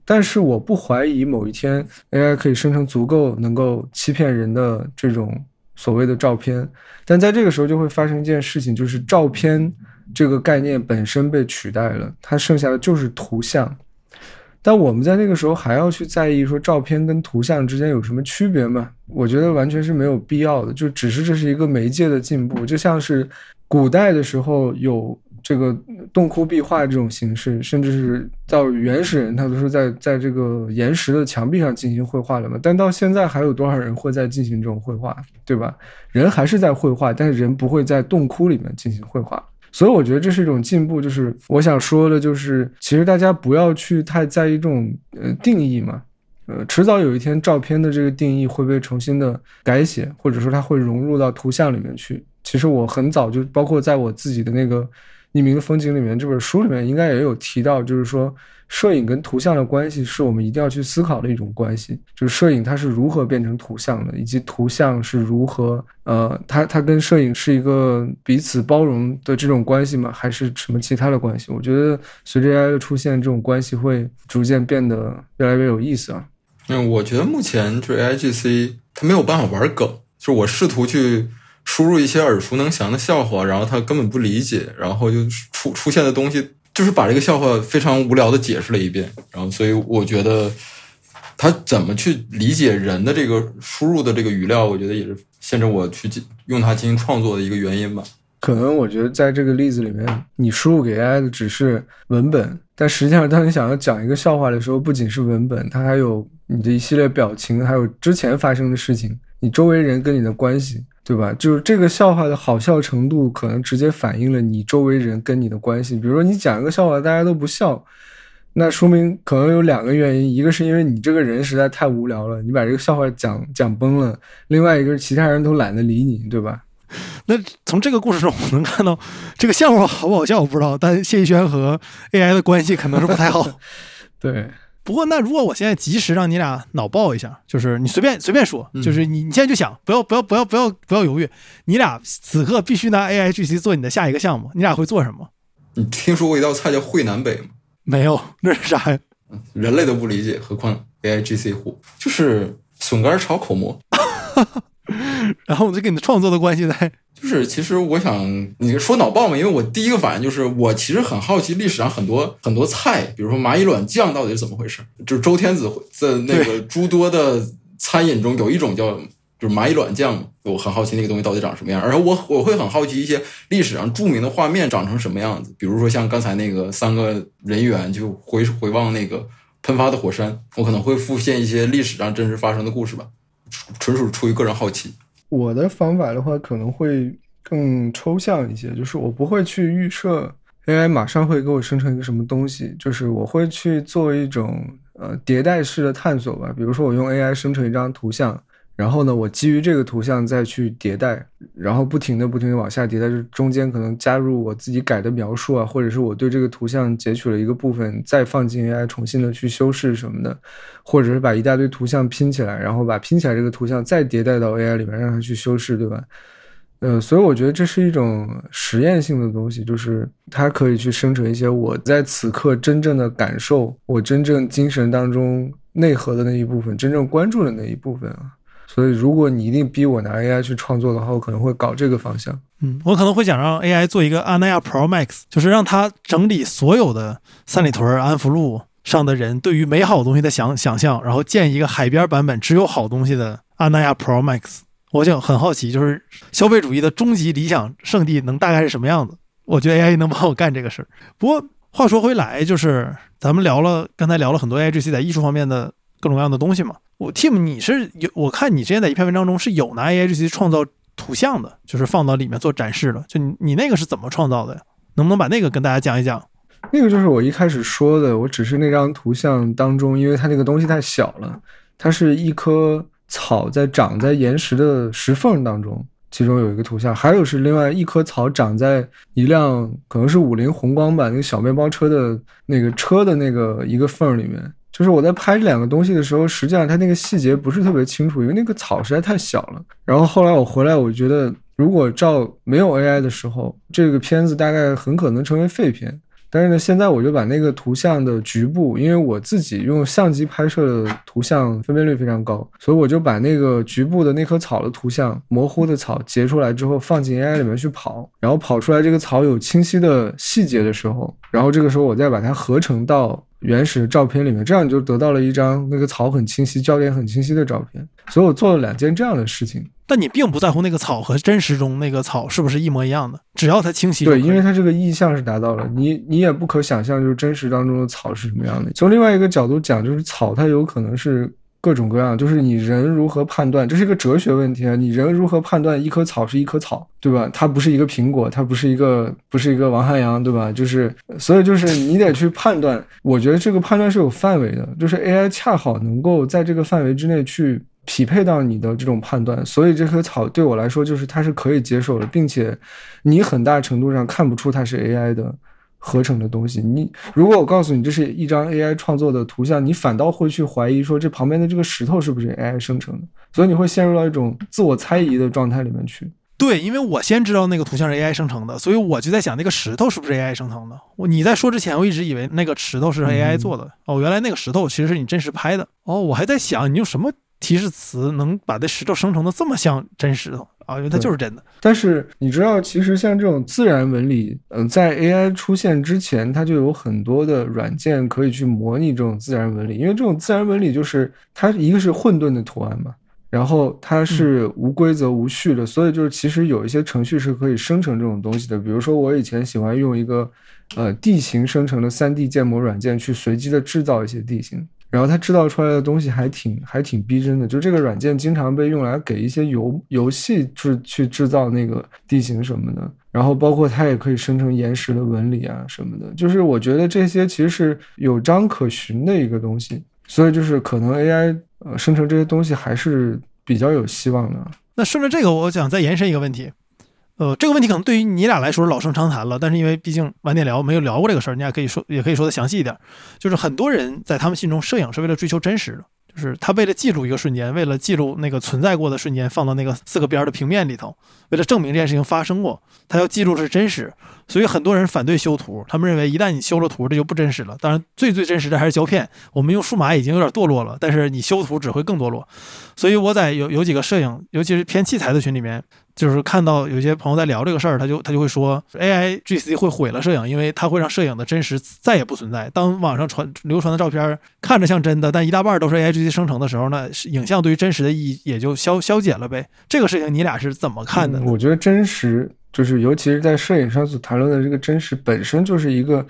但是我不怀疑某一天 AI 可以生成足够能够欺骗人的这种。所谓的照片，但在这个时候就会发生一件事情，就是照片这个概念本身被取代了，它剩下的就是图像。但我们在那个时候还要去在意说照片跟图像之间有什么区别吗？我觉得完全是没有必要的，就只是这是一个媒介的进步，就像是古代的时候有。这个洞窟壁画这种形式，甚至是到原始人，他都是在在这个岩石的墙壁上进行绘画的嘛。但到现在，还有多少人会在进行这种绘画，对吧？人还是在绘画，但是人不会在洞窟里面进行绘画。所以我觉得这是一种进步。就是我想说的，就是其实大家不要去太在意这种呃定义嘛。呃，迟早有一天，照片的这个定义会被重新的改写，或者说它会融入到图像里面去。其实我很早就，包括在我自己的那个。匿名的风景里面，这本书里面应该也有提到，就是说摄影跟图像的关系是我们一定要去思考的一种关系。就是摄影它是如何变成图像的，以及图像是如何，呃，它它跟摄影是一个彼此包容的这种关系吗？还是什么其他的关系？我觉得随着 AI 的出现，这种关系会逐渐变得越来越有意思啊。嗯，我觉得目前就是 AIGC 它没有办法玩梗，就是我试图去。输入一些耳熟能详的笑话，然后他根本不理解，然后就出出现的东西就是把这个笑话非常无聊的解释了一遍，然后所以我觉得他怎么去理解人的这个输入的这个语料，我觉得也是限制我去用它进行创作的一个原因吧。可能我觉得在这个例子里面，你输入给 AI 的只是文本，但实际上当你想要讲一个笑话的时候，不仅是文本，它还有你的一系列表情，还有之前发生的事情，你周围人跟你的关系。对吧？就是这个笑话的好笑程度，可能直接反映了你周围人跟你的关系。比如说，你讲一个笑话，大家都不笑，那说明可能有两个原因：一个是因为你这个人实在太无聊了，你把这个笑话讲讲崩了；另外一个是其他人都懒得理你，对吧？那从这个故事中，我能看到这个笑话好不好笑我不知道，但谢逸轩和 AI 的关系可能是不太好。对，不过那如果我现在及时让你俩脑爆一下，就是你随便随便说，嗯就是你你现在就想，不要不要不要不要不要犹豫，你俩此刻必须拿 AI GC 做你的下一个项目，你俩会做什么？你听说过一道菜叫烩南北吗？没有，那是啥呀？人类都不理解，何况 AI GC 户，就是笋干炒口蘑。然后这跟你的创作的关系在 就是其实我想你说脑爆嘛，因为我第一个反应就是我其实很好奇历史上很多很多菜，比如说蚂蚁卵酱到底是怎么回事？就是周天子在那个诸多的餐饮中有一种叫就是蚂蚁卵酱，我很好奇那个东西到底长什么样。而我我会很好奇一些历史上著名的画面长成什么样子，比如说像刚才那个三个人员就回回望那个喷发的火山，我可能会复现一些历史上真实发生的故事吧，纯纯属出于个人好奇。我的方法的话可能会更抽象一些，就是我不会去预设 AI 马上会给我生成一个什么东西，就是我会去做一种呃迭代式的探索吧。比如说我用 AI 生成一张图像，然后呢，我基于这个图像再去迭代，然后不停的不停的往下迭代，中间可能加入我自己改的描述啊，或者是我对这个图像截取了一个部分，再放进 AI 重新的去修饰什么的，或者是把一大堆图像拼起来，然后把拼起来这个图像再迭代到 AI 里面让它去修饰，对吧？呃，所以我觉得这是一种实验性的东西，就是它可以去生成一些我在此刻真正的感受，我真正精神当中内核的那一部分，真正关注的那一部分啊。所以，如果你一定逼我拿 AI 去创作的话，我可能会搞这个方向。嗯，我可能会想让 AI 做一个 Anaya Pro Max，就是让它整理所有的三里屯、安福路上的人对于美好东西的想想象，然后建一个海边版本只有好东西的 Anaya Pro Max。我就很好奇，就是消费主义的终极理想圣地能大概是什么样子？我觉得 AI 能帮我干这个事儿。不过话说回来，就是咱们聊了，刚才聊了很多 AIGC 在艺术方面的各种各样的东西嘛。我 Tim，你是有我看你之前在一篇文章中是有拿 AIGC 创造图像的，就是放到里面做展示的。就你你那个是怎么创造的呀？能不能把那个跟大家讲一讲？那个就是我一开始说的，我只是那张图像当中，因为它那个东西太小了，它是一棵草在长在岩石的石缝当中，其中有一个图像，还有是另外一棵草长在一辆可能是五菱宏光吧，那个小面包车的那个车的那个一个缝里面。就是我在拍这两个东西的时候，实际上它那个细节不是特别清楚，因为那个草实在太小了。然后后来我回来，我觉得如果照没有 AI 的时候，这个片子大概很可能成为废片。但是呢，现在我就把那个图像的局部，因为我自己用相机拍摄的图像分辨率非常高，所以我就把那个局部的那棵草的图像，模糊的草截出来之后，放进 AI 里面去跑，然后跑出来这个草有清晰的细节的时候，然后这个时候我再把它合成到原始照片里面，这样你就得到了一张那个草很清晰、焦点很清晰的照片。所以我做了两件这样的事情。但你并不在乎那个草和真实中那个草是不是一模一样的，只要它清晰对，因为它这个意象是达到了，你你也不可想象，就是真实当中的草是什么样的。从另外一个角度讲，就是草它有可能是各种各样，就是你人如何判断，这是一个哲学问题啊。你人如何判断一棵草是一棵草，对吧？它不是一个苹果，它不是一个不是一个王汉阳，对吧？就是所以就是你得去判断。我觉得这个判断是有范围的，就是 AI 恰好能够在这个范围之内去。匹配到你的这种判断，所以这棵草对我来说就是它是可以接受的，并且你很大程度上看不出它是 AI 的合成的东西。你如果我告诉你这是一张 AI 创作的图像，你反倒会去怀疑说这旁边的这个石头是不是 AI 生成的，所以你会陷入到一种自我猜疑的状态里面去。对，因为我先知道那个图像是 AI 生成的，所以我就在想那个石头是不是 AI 生成的。我你在说之前，我一直以为那个石头是 AI 做的。哦，原来那个石头其实是你真实拍的。哦，我还在想你用什么提示词能把这石头生成的这么像真石头啊？因为它就是真的。但是你知道，其实像这种自然纹理，嗯、在 AI 出现之前，它就有很多的软件可以去模拟这种自然纹理，因为这种自然纹理就是它一个是混沌的图案嘛。然后它是无规则无序的，所以就是其实有一些程序是可以生成这种东西的。比如说我以前喜欢用一个呃地形生成的 3D 建模软件去随机的制造一些地形，然后它制造出来的东西还挺还挺逼真的。就这个软件经常被用来给一些游游戏制去制造那个地形什么的，然后包括它也可以生成岩石的纹理啊什么的。就是我觉得这些其实是有章可循的一个东西，所以就是可能 AI 呃生成这些东西还是比较有希望的。那顺着这个，我想再延伸一个问题。呃，这个问题可能对于你俩来说老生常谈了，但是因为毕竟晚点聊没有聊过这个事儿，你俩可以说也可以说的详细一点。就是很多人在他们心中，摄影是为了追求真实的，就是他为了记录一个瞬间，为了记录那个存在过的瞬间，放到那个四个边的平面里头，为了证明这件事情发生过，他要记录是真实。所以很多人反对修图，他们认为一旦你修了图，这就不真实了。当然，最最真实的还是胶片，我们用数码已经有点堕落了，但是你修图只会更堕落。所以我在有有几个摄影，尤其是偏器材的群里面。就是看到有些朋友在聊这个事儿，他就他就会说，AI GC 会毁了摄影，因为它会让摄影的真实再也不存在。当网上传流传的照片看着像真的，但一大半都是 AI GC 生成的时候呢，影像对于真实的意义也就消消解了呗。这个事情你俩是怎么看的？我觉得真实就是，尤其是在摄影上所谈论的这个真实本身就是一个，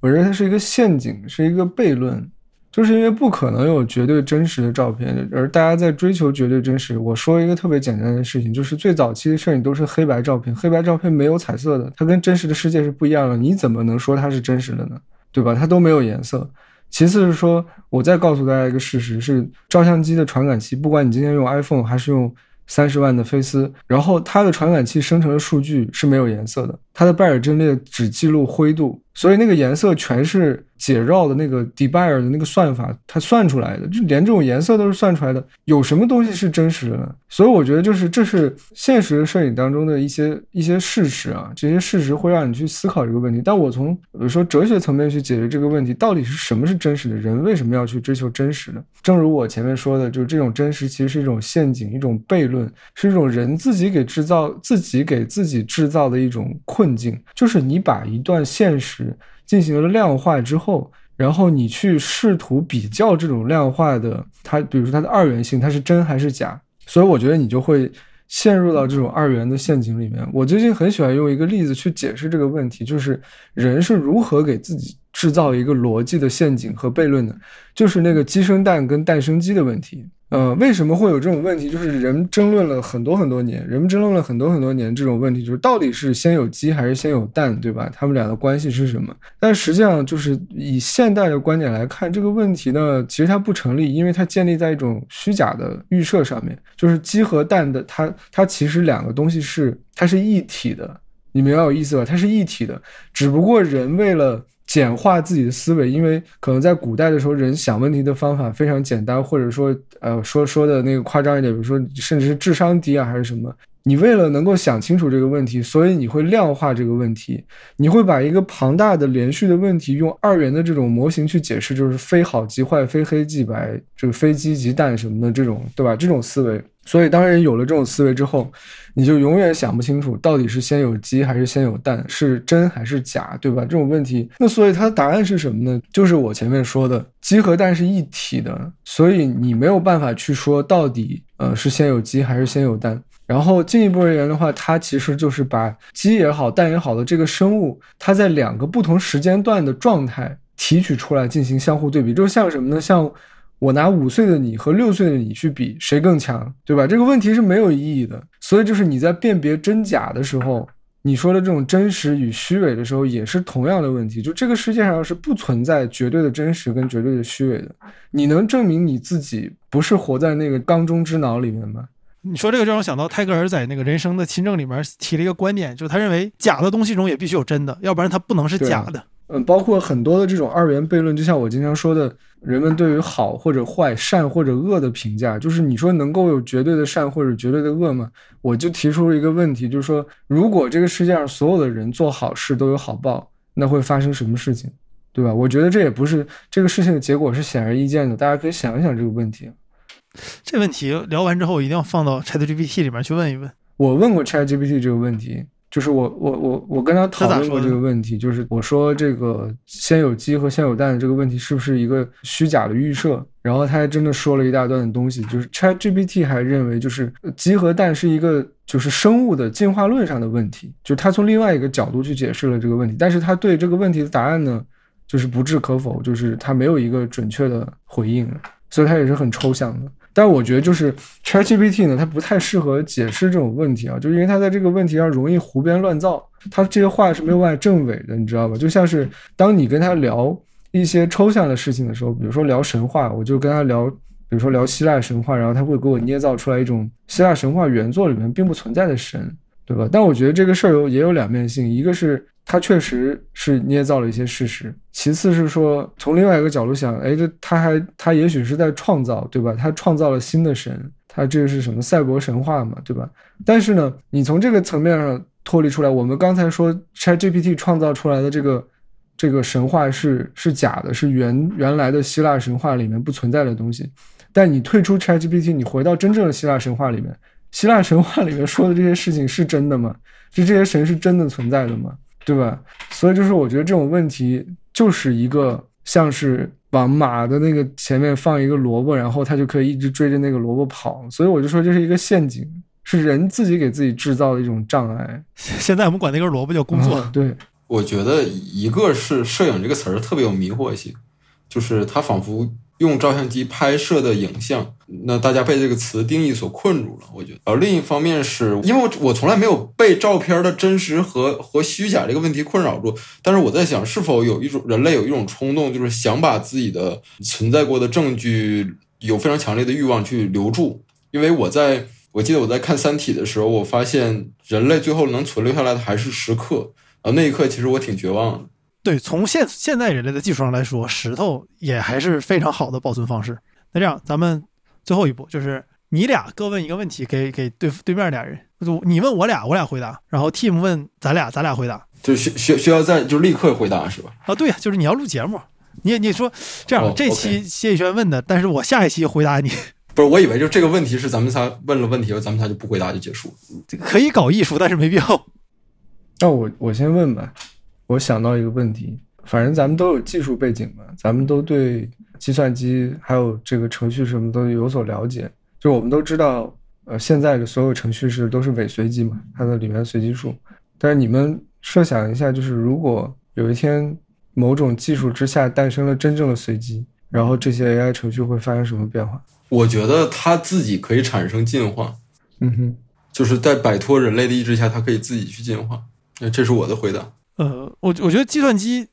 我认为它是一个陷阱，是一个悖论。就是因为不可能有绝对真实的照片，而大家在追求绝对真实。我说一个特别简单的事情，就是最早期的摄影都是黑白照片，黑白照片没有彩色的，它跟真实的世界是不一样的。你怎么能说它是真实的呢？对吧？它都没有颜色。其次是说，我再告诉大家一个事实：是照相机的传感器，不管你今天用 iPhone 还是用三十万的飞思，然后它的传感器生成的数据是没有颜色的，它的拜尔阵列只记录灰度，所以那个颜色全是。解绕的那个 Debye 的那个算法，它算出来的，就连这种颜色都是算出来的。有什么东西是真实的呢？所以我觉得，就是这是现实摄影当中的一些一些事实啊。这些事实会让你去思考这个问题。但我从比如说哲学层面去解决这个问题，到底是什么是真实的？人为什么要去追求真实呢？正如我前面说的，就是这种真实其实是一种陷阱，一种悖论，是一种人自己给制造、自己给自己制造的一种困困境。就是你把一段现实。进行了量化之后，然后你去试图比较这种量化的它，比如说它的二元性，它是真还是假？所以我觉得你就会陷入到这种二元的陷阱里面。我最近很喜欢用一个例子去解释这个问题，就是人是如何给自己制造一个逻辑的陷阱和悖论的，就是那个鸡生蛋跟蛋生鸡的问题。呃，为什么会有这种问题？就是人争论了很多很多年，人们争论了很多很多年，这种问题就是到底是先有鸡还是先有蛋，对吧？他们俩的关系是什么？但实际上，就是以现代的观点来看，这个问题呢，其实它不成立，因为它建立在一种虚假的预设上面，就是鸡和蛋的，它它其实两个东西是它是一体的，你明白我意思吧？它是一体的，只不过人为了。简化自己的思维，因为可能在古代的时候，人想问题的方法非常简单，或者说，呃，说说的那个夸张一点，比如说，甚至是智商低啊，还是什么？你为了能够想清楚这个问题，所以你会量化这个问题，你会把一个庞大的连续的问题用二元的这种模型去解释，就是非好即坏，非黑即白，这个非鸡即蛋什么的这种，对吧？这种思维。所以，当人有了这种思维之后，你就永远想不清楚到底是先有鸡还是先有蛋，是真还是假，对吧？这种问题，那所以它的答案是什么呢？就是我前面说的，鸡和蛋是一体的，所以你没有办法去说到底，呃，是先有鸡还是先有蛋。然后进一步而言的话，它其实就是把鸡也好，蛋也好的这个生物，它在两个不同时间段的状态提取出来进行相互对比，就像什么呢？像。我拿五岁的你和六岁的你去比，谁更强，对吧？这个问题是没有意义的。所以，就是你在辨别真假的时候，你说的这种真实与虚伪的时候，也是同样的问题。就这个世界上是不存在绝对的真实跟绝对的虚伪的。你能证明你自己不是活在那个缸中之脑里面吗？你说这个就让我想到泰戈尔在那个人生的亲政里面提了一个观点，就是他认为假的东西中也必须有真的，要不然它不能是假的。嗯，包括很多的这种二元悖论，就像我经常说的，人们对于好或者坏、善或者恶的评价，就是你说能够有绝对的善或者绝对的恶吗？我就提出了一个问题，就是说，如果这个世界上所有的人做好事都有好报，那会发生什么事情，对吧？我觉得这也不是这个事情的结果是显而易见的，大家可以想一想这个问题。这问题聊完之后，一定要放到 ChatGPT 里面去问一问。我问过 ChatGPT 这个问题。就是我我我我跟他讨论过这个问题，就是我说这个先有鸡和先有蛋的这个问题是不是一个虚假的预设？然后他还真的说了一大段的东西，就是 ChatGPT 还认为就是鸡和蛋是一个就是生物的进化论上的问题，就他从另外一个角度去解释了这个问题，但是他对这个问题的答案呢，就是不置可否，就是他没有一个准确的回应，所以他也是很抽象的。但我觉得就是 ChatGPT 呢，它不太适合解释这种问题啊，就因为它在这个问题上容易胡编乱造，它这些话是没有办法证伪的，你知道吧？就像是当你跟他聊一些抽象的事情的时候，比如说聊神话，我就跟他聊，比如说聊希腊神话，然后他会给我捏造出来一种希腊神话原作里面并不存在的神，对吧？但我觉得这个事儿有也有两面性，一个是他确实是捏造了一些事实，其次是说从另外一个角度想，哎，这他还他也许是在创造，对吧？他创造了新的神，他这个是什么赛博神话嘛，对吧？但是呢，你从这个层面上脱离出来，我们刚才说 ChatGPT 创造出来的这个这个神话是是假的，是原原来的希腊神话里面不存在的东西。但你退出 ChatGPT，你回到真正的希腊神话里面，希腊神话里面说的这些事情是真的吗？就这些神是真的存在的吗？对吧？所以就是我觉得这种问题就是一个像是往马的那个前面放一个萝卜，然后它就可以一直追着那个萝卜跑。所以我就说这是一个陷阱，是人自己给自己制造的一种障碍。现在我们管那根萝卜叫工作。啊对，我觉得一个是“摄影”这个词儿特别有迷惑性，就是它仿佛用照相机拍摄的影像，那大家被这个词定义所困住了。我觉得，而另一方面是因为我我从来没有被照片的真实和和虚假这个问题困扰住，但是我在想，是否有一种人类有一种冲动，就是想把自己的存在过的证据有非常强烈的欲望去留住？因为我在我记得我在看《三体》的时候，我发现人类最后能存留下来的还是时刻，啊，那一刻其实我挺绝望的。对，从现现在人类的技术上来说，石头也还是非常好的保存方式。那这样，咱们最后一步就是你俩各问一个问题，给给对对面俩人，就你问我俩，我俩回答，然后 team 问咱俩，咱俩回答。就需需需要在就立刻回答是吧？啊，对呀，就是你要录节目，你你说这样，哦这期谢宇轩问的，但是我下一期回答你，不是，我以为就这个问题是咱们仨问了问题，咱们仨就不回答就结束。可以搞艺术，但是没必要。那我我先问吧，我想到一个问题，反正咱们都有技术背景嘛，咱们都对计算机还有这个程序什么都有所了解，就我们都知道，呃，现在的所有程序是都是伪随机嘛，它的里面随机数。但是你们设想一下，就是如果有一天某种技术之下诞生了真正的随机，然后这些 AI 程序会发生什么变化？我觉得它自己可以产生进化，嗯哼，就是在摆脱人类的意志下，它可以自己去进化。那这是我的回答。呃，我我觉得计算机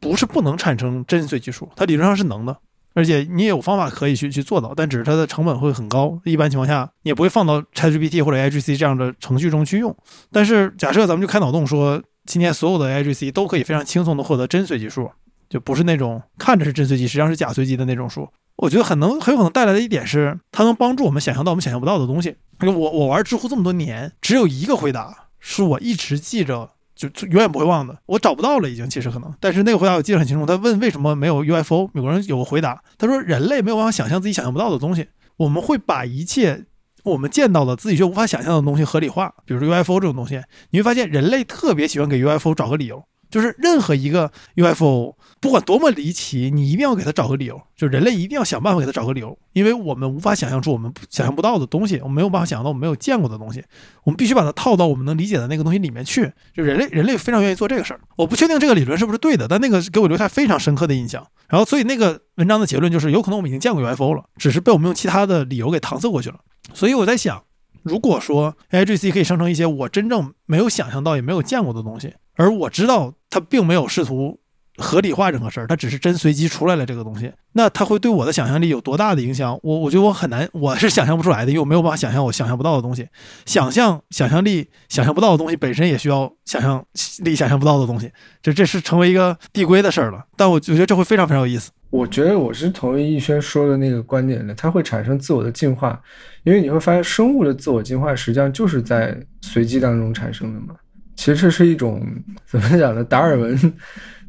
不是不能产生真随机数，它理论上是能的，而且你也有方法可以去去做到，但只是它的成本会很高。一般情况下，你也不会放到 ChatGPT 或者 AIGC 这样的程序中去用。但是假设咱们就开脑洞说，今天所有的 AIGC 都可以非常轻松的获得真随机数，就不是那种看着是真随机，实际上是假随机的那种数。我觉得很能很有可能带来的一点是，它能帮助我们想象到我们想象不到的东西。因为我我玩知乎这么多年，只有一个回答是我一直记着，就就永远不会忘的。我找不到了，已经其实可能，但是那个回答我记得很清楚。他问为什么没有 UFO，美国人有个回答，他说人类没有办法想象自己想象不到的东西，我们会把一切我们见到的自己却无法想象的东西合理化，比如说 UFO 这种东西，你会发现人类特别喜欢给 UFO 找个理由。就是任何一个 UFO，不管多么离奇，你一定要给它找个理由。就人类一定要想办法给它找个理由，因为我们无法想象出我们想象不到的东西，我们没有办法想象到我们没有见过的东西，我们必须把它套到我们能理解的那个东西里面去。就人类，人类非常愿意做这个事儿。我不确定这个理论是不是对的，但那个给我留下非常深刻的印象。然后，所以那个文章的结论就是，有可能我们已经见过 UFO 了，只是被我们用其他的理由给搪塞过去了。所以我在想，如果说 AIGC 可以生成一些我真正没有想象到也没有见过的东西，而我知道它并没有试图合理化任何事儿，它只是真随机出来了这个东西，那它会对我的想象力有多大的影响？我我觉得我很难，我是想象不出来的，因为我没有办法想象我想象不到的东西。想象想象力想象不到的东西本身也需要想象力想象不到的东西，这这是成为一个递归的事儿了。但我我觉得这会非常非常有意思。我觉得我是同意逸轩说的那个观点的，它会产生自我的进化，因为你会发现生物的自我进化实际上就是在随机当中产生的嘛。其实这是一种怎么讲呢？达尔文，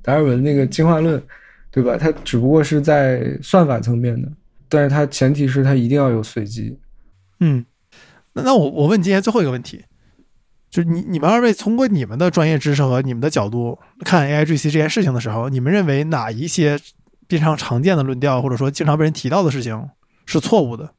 达尔文那个进化论，对吧？它只不过是在算法层面的，但是它前提是它一定要有随机。嗯，那那我我问今天最后一个问题，就是你你们二位通过你们的专业知识和你们的角度看 AIGC 这件事情的时候，你们认为哪一些非常常见的论调，或者说经常被人提到的事情是错误的？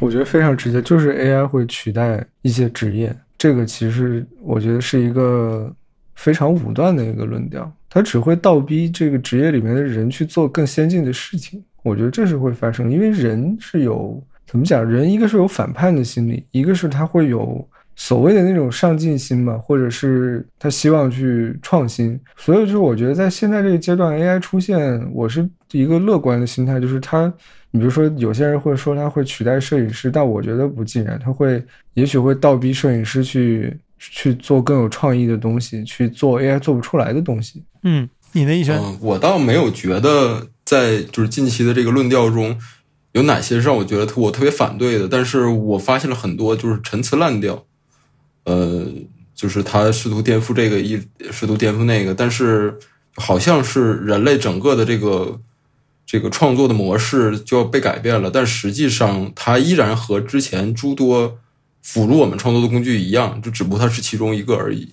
我觉得非常直接，就是 AI 会取代一些职业，这个其实我觉得是一个非常武断的一个论调，它只会倒逼这个职业里面的人去做更先进的事情。我觉得这是会发生，因为人是有怎么讲，人一个是有反叛的心理，一个是他会有所谓的那种上进心嘛，或者是他希望去创新。所以就是我觉得在现在这个阶段，AI 出现，我是一个乐观的心态，就是他。你比如说，有些人会说他会取代摄影师，但我觉得不尽然，他会也许会倒逼摄影师去去做更有创意的东西，去做 AI 做不出来的东西。嗯，你呢，逸轩？嗯，我倒没有觉得在就是近期的这个论调中有哪些让我觉得我特别反对的，但是我发现了很多就是陈词滥调，呃，就是他试图颠覆这个一，试图颠覆那个，但是好像是人类整个的这个这个创作的模式就要被改变了，但实际上它依然和之前诸多辅助我们创作的工具一样，就只不过它是其中一个而已。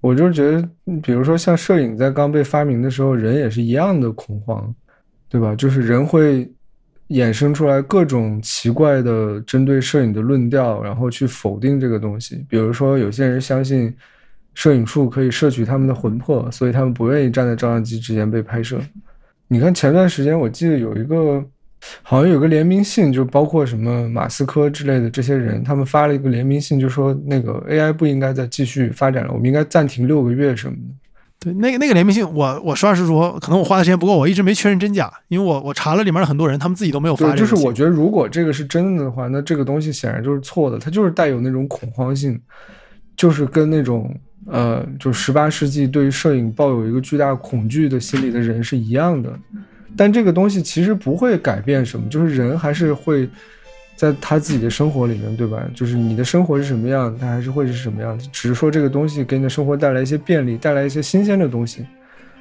我就是觉得，比如说像摄影在刚被发明的时候，人也是一样的恐慌，对吧？就是人会衍生出来各种奇怪的针对摄影的论调，然后去否定这个东西。比如说，有些人相信摄影术可以摄取他们的魂魄，所以他们不愿意站在照相机之前被拍摄。你看前段时间，我记得有一个。好像有个联名信，就包括什么马斯克之类的这些人，他们发了一个联名信，就说那个 AI 不应该再继续发展了，我们应该暂停六个月什么的。对，那个那个联名信，我我实话实说，可能我花的时间不够，我一直没确认真假，因为我我查了里面的很多人，他们自己都没有发。就是我觉得如果这个是真的的话，那这个东西显然就是错的，它就是带有那种恐慌性，就是跟那种呃，就十八世纪对于摄影抱有一个巨大恐惧的心理的人是一样的。但这个东西其实不会改变什么，就是人还是会在他自己的生活里面，对吧？就是你的生活是什么样，他还是会是什么样子。只是说这个东西给你的生活带来一些便利，带来一些新鲜的东西，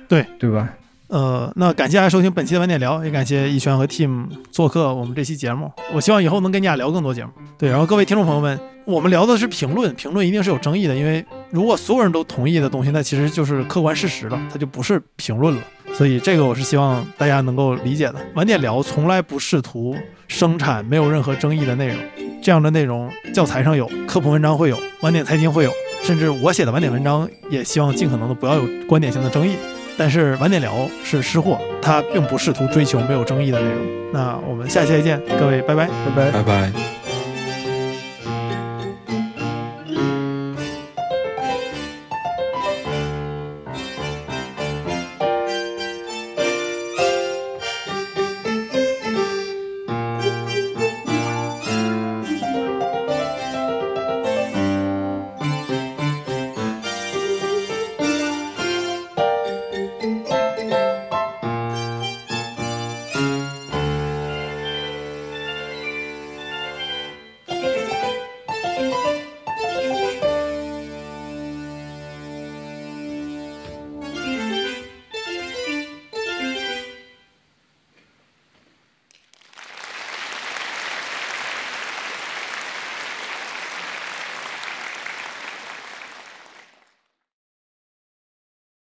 对对吧？呃，那感谢大家收听本期的晚点聊，也感谢逸轩和 Team 做客我们这期节目。我希望以后能跟你俩聊更多节目。对，然后各位听众朋友们，我们聊的是评论，评论一定是有争议的，因为如果所有人都同意的东西，那其实就是客观事实了，它就不是评论了。所以这个我是希望大家能够理解的。晚点聊从来不试图生产没有任何争议的内容，这样的内容教材上有，科普文章会有，晚点财经会有，甚至我写的晚点文章也希望尽可能的不要有观点性的争议。但是晚点聊是吃货，它并不试图追求没有争议的内容。那我们下期再见，各位拜拜拜拜拜拜。